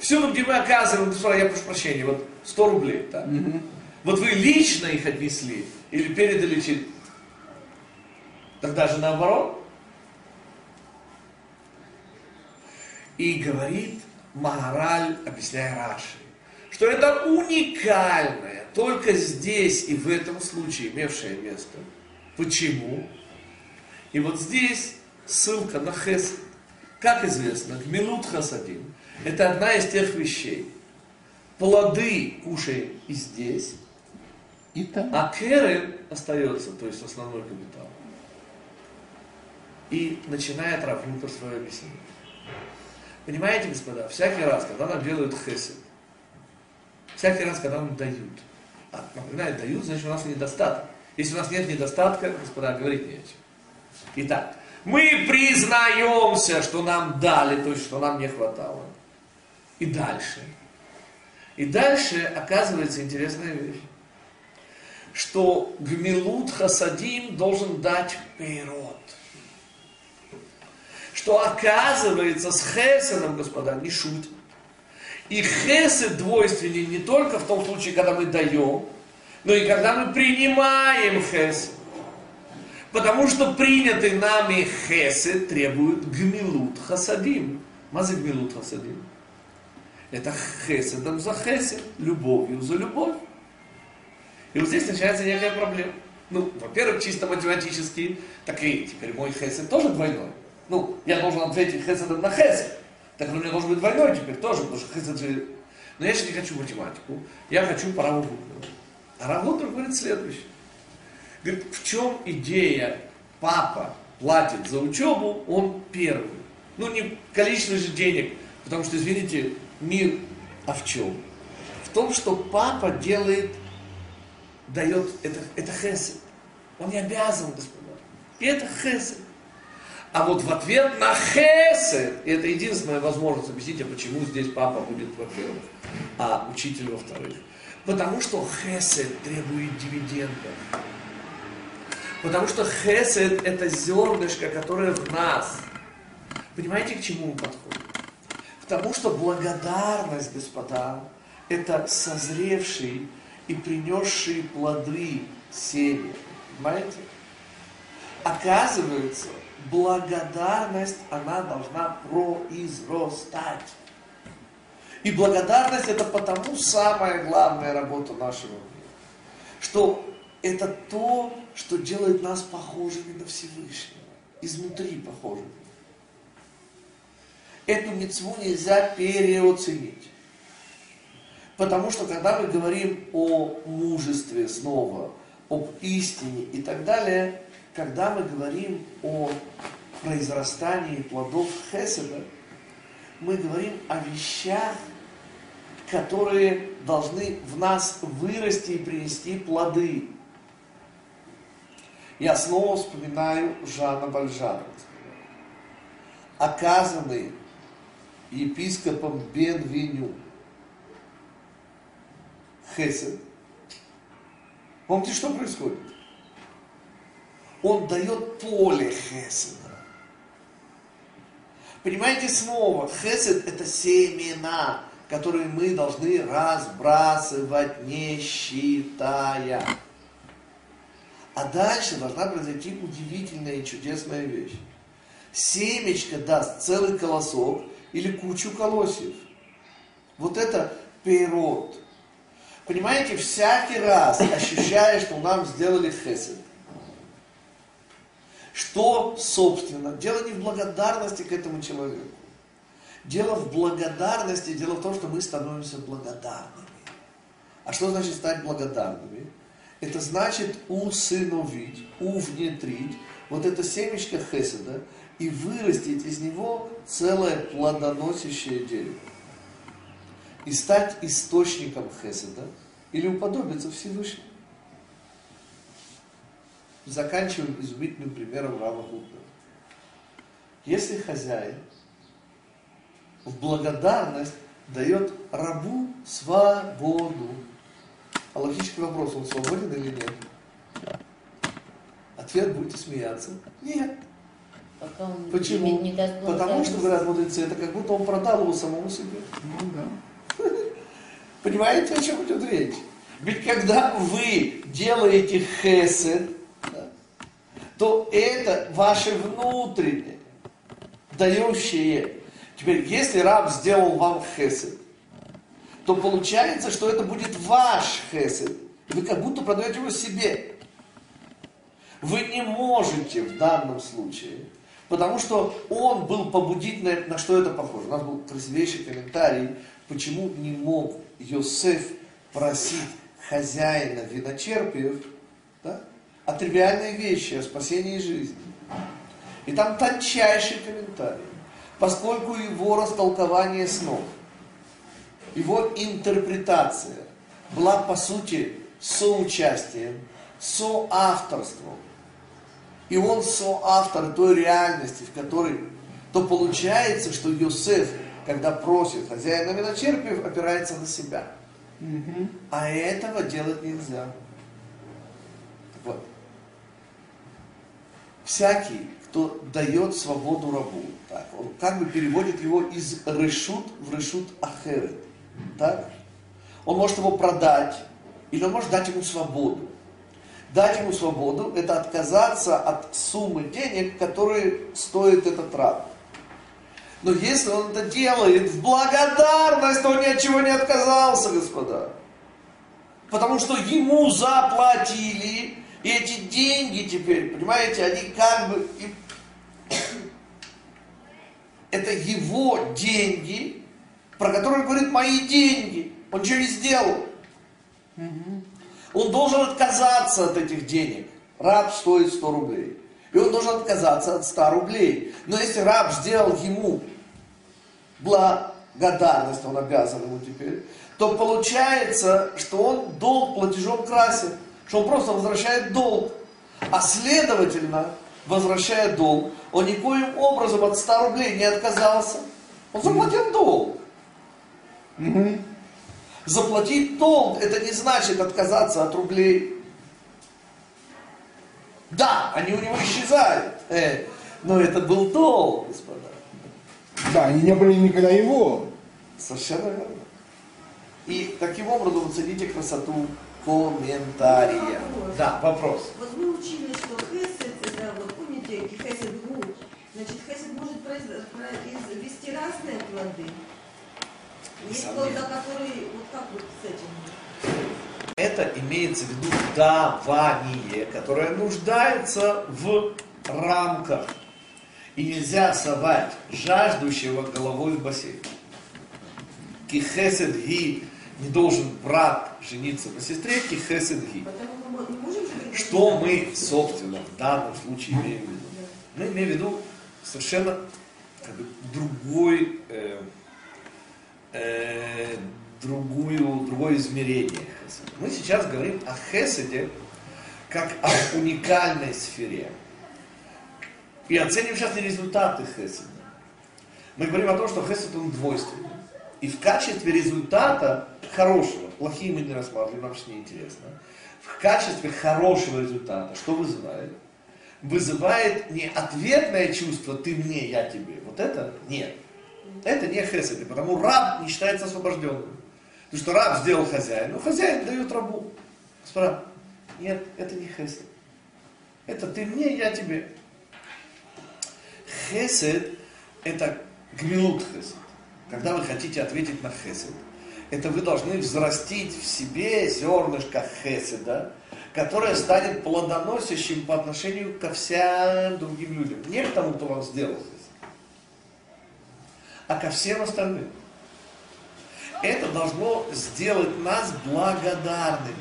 Всюду, где мы оказываем, я прошу прощения, вот 100 рублей, так? Вот вы лично их отнесли или передали через... Тогда же наоборот. И говорит Магараль, объясняя Раши, что это уникальное, только здесь и в этом случае имевшее место. Почему? И вот здесь ссылка на Хесед. Как известно, гмилут хасадим – это одна из тех вещей. Плоды кушаем и здесь, И там. а керен остается, то есть основной капитал. И начинает Рафнутер свое объяснение. Понимаете, господа, всякий раз, когда нам делают хесед, всякий раз, когда нам дают, а напоминаю, дают, значит у нас недостаток. Если у нас нет недостатка, господа, говорить не о чем. Итак, мы признаемся, что нам дали, то есть, что нам не хватало. И дальше. И дальше оказывается интересная вещь, что гмилут хасадим должен дать пейрот. Что оказывается с хеседом, господа, не шутят. И хесед двойственный не только в том случае, когда мы даем, но и когда мы принимаем хесед. Потому что принятый нами хесед требует гмилут хасадим. Мазы гмилут хасадим. Это хеседом за хесед, любовью за любовь. И вот здесь начинается некая проблема. Ну, во-первых, чисто математически, так и теперь мой хесед тоже двойной. Ну, я должен ответить хеседом на хесед. Так у меня должен быть двойной теперь тоже, потому что хесед же... Но я же не хочу математику, я хочу по Раву А Раву говорит следующее. Говорит, в чем идея папа платит за учебу, он первый. Ну, не количество же денег, потому что, извините, мир, а в чем? В том, что папа делает, дает, это, это хесед. Он не обязан, господа. И это хесед. А вот в ответ на хесед, и это единственная возможность объяснить, а почему здесь папа будет, во-первых, а учитель во-вторых. Потому что хесед требует дивидендов. Потому что хесед это зернышко, которое в нас. Понимаете, к чему мы подходим? К тому, что благодарность, господа, это созревший и принесший плоды семя. Понимаете? Оказывается, благодарность, она должна произрастать. И благодарность это потому самая главная работа нашего мира. Что это то, что делает нас похожими на Всевышнего. Изнутри похожими. Эту мецву нельзя переоценить. Потому что когда мы говорим о мужестве снова, об истине и так далее, когда мы говорим о произрастании плодов Хеседа, мы говорим о вещах, которые должны в нас вырасти и принести плоды. Я снова вспоминаю Жана Бальжана, оказанный епископом Бенвеню. Хесед. Помните, что происходит? Он дает поле Хеседа. Понимаете, снова, хесед это семена, которые мы должны разбрасывать, не считая. А дальше должна произойти удивительная и чудесная вещь. Семечко даст целый колосок или кучу колосьев. Вот это пирот. Понимаете, всякий раз ощущая, что нам сделали хесед, что, собственно, дело не в благодарности к этому человеку. Дело в благодарности, дело в том, что мы становимся благодарными. А что значит стать благодарными? Это значит усыновить, увнетрить вот это семечко хеседа и вырастить из него целое плодоносящее дерево. И стать источником хеседа или уподобиться Всевышнему. Заканчиваем изумительным примером Рава Гупна. Если хозяин в благодарность дает рабу свободу, а логический вопрос, он свободен или нет? Ответ будете смеяться. Нет. Пока он Почему? не, не даст Потому что, говорят мудрецы, это как будто он продал его самому себе. Ну да. Понимаете, о чем идет речь? Ведь когда вы делаете хесед, да, то это ваше внутреннее, дающее. Теперь, если раб сделал вам хесед, то получается, что это будет ваш хесед. Вы как будто продаете его себе. Вы не можете в данном случае, потому что он был побудительным, на что это похоже. У нас был красивейший комментарий, почему не мог Йосеф просить хозяина виночерпиев да, о тривиальной вещи, о спасении жизни. И там тончайший комментарий. Поскольку его растолкование снов, его интерпретация была по сути соучастием, соавторством. И он соавтор той реальности, в которой, то получается, что Йосеф, когда просит хозяина виночерпиев, опирается на себя. А этого делать нельзя. Вот. Всякий, кто дает свободу рабу, так, он как бы переводит его из решут в решут ахерет. Так? Он может его продать, или он может дать ему свободу. Дать ему свободу – это отказаться от суммы денег, которые стоит этот раб. Но если он это делает в благодарность, то он ни от чего не отказался, господа. Потому что ему заплатили, и эти деньги теперь, понимаете, они как бы... [COUGHS] Это его деньги, про которые говорит, мои деньги. Он ничего не сделал. Он должен отказаться от этих денег. Раб стоит 100 рублей. И он должен отказаться от 100 рублей. Но если раб сделал ему благодарность, он обязан ему теперь, то получается, что он долг платежом красит. Что он просто возвращает долг. А следовательно, возвращая долг, он никоим образом от 100 рублей не отказался. Он заплатил долг. Заплатить долг, это не значит отказаться от рублей. Да, они у него исчезают. Э, но это был долг, господа. Да, они не были никогда его. Совершенно верно. И таким образом вы цените красоту комментария. Да, вопрос. Вот мы учили, что хесед, это вот помните, хесед гу, значит, хесед может произ- произвести разные плоды. Есть плод, который, вот как вот с этим? Это имеется в виду давание, которое нуждается в рамках. И нельзя совать жаждущего головой в бассейн. Кихесед ги не должен брат жениться по сестре, кихесед ги. Что мы, собственно, в данном случае имеем в виду? Мы имеем в виду совершенно как бы, другой, э, э, другую, другое измерение хеседа. Мы сейчас говорим о хеседе как о уникальной сфере. И оценим сейчас не результаты хеседа. Мы говорим о том, что хесед он двойственный. И в качестве результата хорошего, плохие мы не рассматриваем, нам же не интересно. В качестве хорошего результата, что вызывает? вызывает не ответное чувство «ты мне, я тебе». Вот это нет. Это не хесед, потому раб не считается освобожденным. Потому что раб сделал хозяин, но хозяин дает рабу. Господа, нет, это не хесед. Это ты мне, я тебе. Хесед – это гмилут хесед. Когда вы хотите ответить на хесед, это вы должны взрастить в себе зернышко хеседа, которое станет плодоносящим по отношению ко всем другим людям. Не к тому, кто вам сделал хесед, а ко всем остальным. Это должно сделать нас благодарными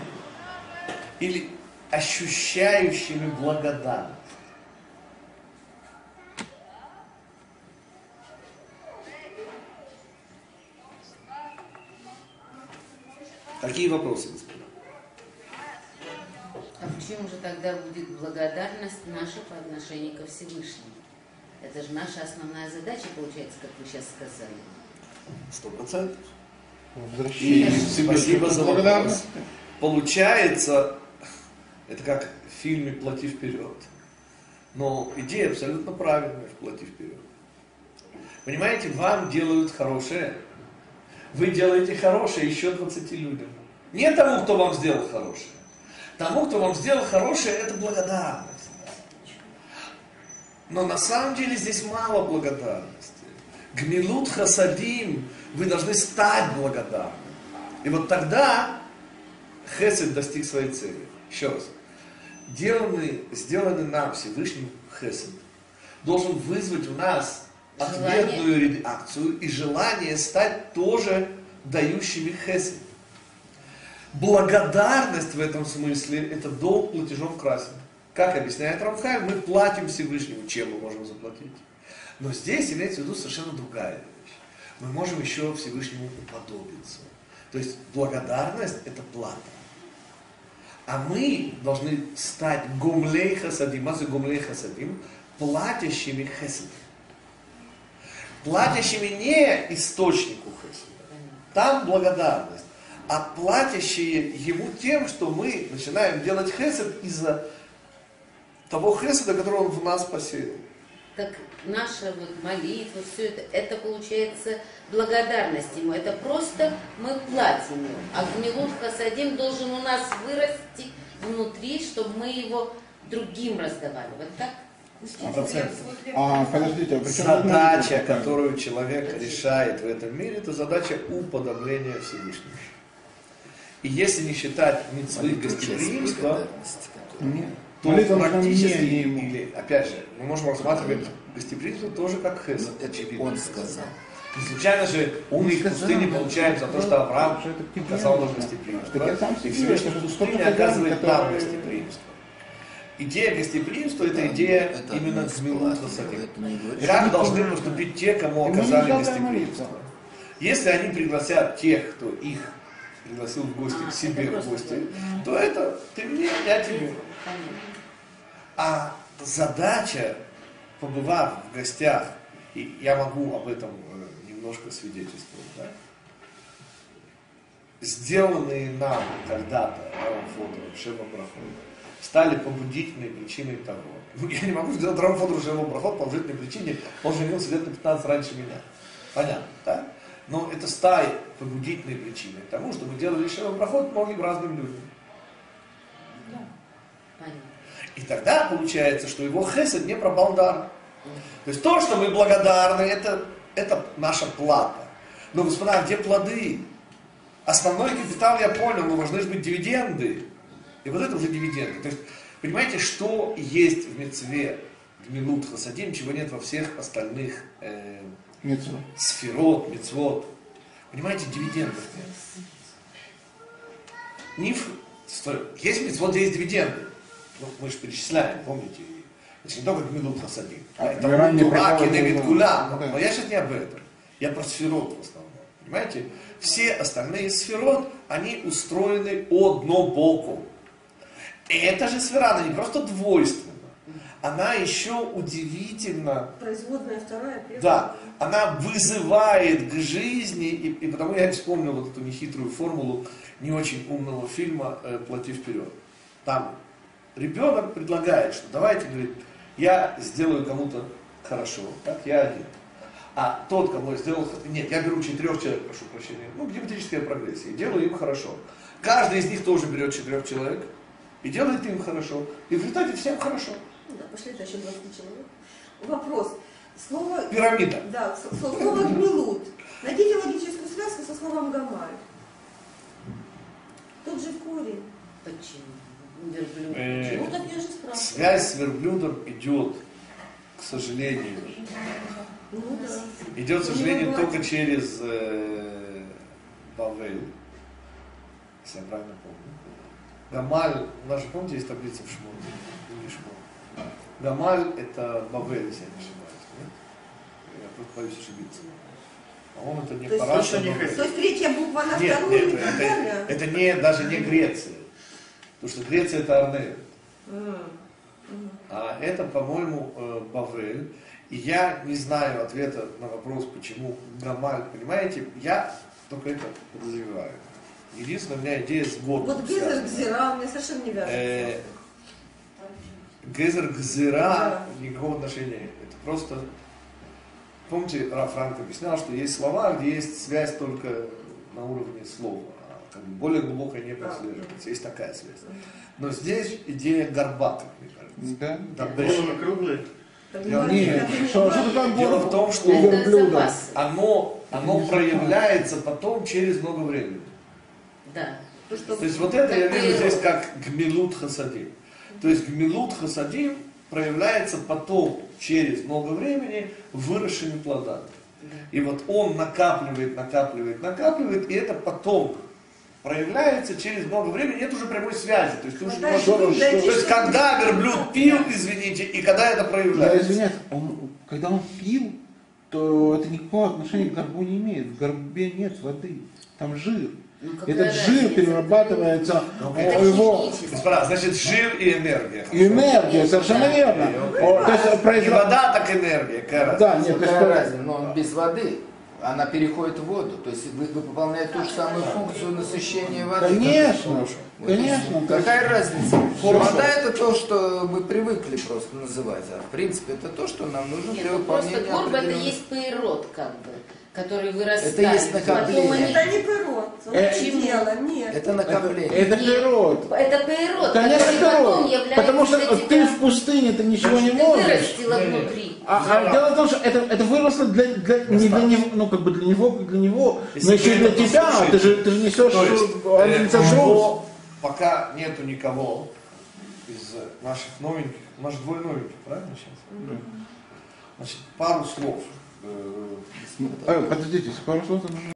или ощущающими благодарность. Какие вопросы, господа? А почему же тогда будет благодарность наша по отношению ко Всевышнему? Это же наша основная задача, получается, как вы сейчас сказали. Сто процентов. И Возвращение. спасибо за вопрос. Получается, это как в фильме «Плати вперед». Но идея абсолютно правильная в «Плати вперед». Понимаете, вам делают хорошее, вы делаете хорошее еще 20 людям. Не тому, кто вам сделал хорошее. Тому, кто вам сделал хорошее, это благодарность. Но на самом деле здесь мало благодарности. Гмилут хасадим, вы должны стать благодарным. И вот тогда хесед достиг своей цели. Еще раз. Деланный, сделанный нам Всевышним хесед должен вызвать у нас Желание. ответную реакцию и желание стать тоже дающими хесед. Благодарность в этом смысле это долг платежом красен. Как объясняет Рамхай, мы платим Всевышнему, чем мы можем заплатить. Но здесь имеется в виду совершенно другая. Мы можем еще Всевышнему уподобиться. То есть благодарность это плата. А мы должны стать гумлей хасадим, за гумлей хасадим, платящими хесед. Платящими не источнику хеседа, там благодарность, а платящие ему тем, что мы начинаем делать хесед из-за того хеседа, который он в нас посеял. Так наша вот молитва, все это, это получается благодарность ему. Это просто мы платим ему. А гнилут хасадим должен у нас вырасти внутри, чтобы мы его другим раздавали. Вот так? А. А, подождите, а Задача, которую человек решает в этом мире, это задача уподобления Всевышнему. И если не считать митцвы гостеприимства, Молитва нужна практически, мне, не ему. или, опять же, мы можем рассматривать гостеприимство тоже как хесед. Ну, очевидно. Он сказал. Не случайно же умный в пустыне получает за то, что Авраам что это тебе оказал нам нужно. гостеприимство. И Всевышний в пустыне оказывает нам гостеприимство. Идея гостеприимства – это идея Это именно не говорит, Как должны поступить те, кому оказали гостеприимство? Если они пригласят тех, кто их пригласил в гости, А, к себе в просто гости, то это ты мне, я тебе. А задача, побывав в гостях, и я могу об этом э, немножко свидетельствовать, да? сделанные нам когда-то Равом Фодором, Брахом, стали побудительной причиной того. Ну, Я не могу сделать Равом Фодору Брахот по положительной причине, он женился лет на 15 раньше меня. Понятно, да? Но это стали побудительной причиной тому, что мы делали Шемом Брахот многим разным людям. Понятно. И тогда получается, что его хесед не пропал даром. То есть то, что мы благодарны, это, это наша плата. Но, господа, где плоды? Основной капитал я понял, но должны же быть дивиденды. И вот это уже дивиденды. То есть, понимаете, что есть в мецве, в Милут Хасадим, чего нет во всех остальных э, сферот, мецвод. Понимаете, дивидендов нет. Ниф, есть мецвод, где есть дивиденды. Ну, мы же перечисляем, помните? Значит, не только Гмилут Хасадим. А, это да. Гуля. Да. Но я сейчас не об этом. Я про сферот в основном. Понимаете? Все остальные сферот, они устроены однобоко. И эта же сфера, она не просто двойственна, она еще удивительно Производная вторая, первая. да, она вызывает к жизни, и, и потому я вспомнил вот эту нехитрую формулу не очень умного фильма э, «Плати вперед». Там ребенок предлагает, что давайте, говорит, я сделаю кому-то хорошо, так, я один. А тот, кому я сделал, нет, я беру четырех человек, прошу прощения, ну, геометрическая прогрессия, и делаю им хорошо. Каждый из них тоже берет четырех человек и делает им хорошо. И в результате всем хорошо. Да, пошли это еще 20 человек. Вопрос. Слово, Пирамида. да, слово гмелут. Найдите логическую связку со словом гамаль. Тот же корень. Почему? Верблюд. Э. Связь с верблюдом идет, к сожалению, Ну идет, к Ну, сожалению, не только через э, Бавель, если я правильно помню. Гамаль, у нас же, помните, есть таблица в Шмоне, или Шмон. Гамаль это Бавель, если я не ошибаюсь, нет? Я просто боюсь ошибиться. По-моему, это не Параша, не. То есть третья буква на Нет, вторую нет, это, далее? это не, даже не Греция. Потому что Греция это Арнер. М. А это, по-моему, э, Бавель. И я не знаю ответа на вопрос, почему Гамаль, понимаете, я только это подозреваю. Единственная у меня идея с годом. Вот Гезер. Гзира мне совершенно не вяжется. Э, Гезер Гзира никакого отношения нет. Это просто... Помните, Раф Франк объяснял, что есть слова, где есть связь только на уровне слова. Более глубокая не прослеживается. Есть такая связь. Но здесь идея горбатых, мне кажется. Да? Головы круглые. Дело Нет, что, что говорили. такое Дело в том, что блюдо. оно, оно проявляется потом через много времени. Да. То, что То есть вот это я вижу здесь как гмилут хасадим. То есть гмилут хасадим проявляется потом, через много времени, выросшими плодами. И вот он накапливает, накапливает, накапливает, и это потом проявляется через много времени, нет уже прямой связи. То есть, ты уже Да, можешь- что- да, то есть что- когда верблюд пил, извините, и когда это проявляется. извиняюсь, он, когда он пил, то это никакого отношения к горбу не имеет. В горбе нет воды, там жир. Ну, Этот жир перерабатывается, Это о, его значит, жир и энергия. и энергия, совершенно верно. То есть Не произра- вода, так энергия. Разница? Да, нет, то есть разница? Но он без воды, она переходит в воду. То есть вы, вы выполняете ту же самую функцию насыщения воды. Конечно, Вот конечно. есть- Какая разница? Хорошо. Вода это то, что мы привыкли просто называть. А в принципе это то, что нам нужно Нет, для ну просто выполнения горб это есть природ, как бы, который вырастает. Это есть накопление. они- Это не природ. Э, Лучше дело, нет. Это Это, накопление. это Нет. природ. Это природ, Конечно, является Потому что ты в пустыне, ты ничего не Ты можешь. вырастила внутри. А, а дело в том, что это, это выросло для, для, не для него, ну как бы для него, как для него, Если но еще и для тебя, послушаете, ты же, ты же несешь, То есть, он э, пока нету никого из наших новеньких, у нас же двое новеньких, правильно сейчас? Значит, пару слов. Э, Э, подождите, пару слов нужно.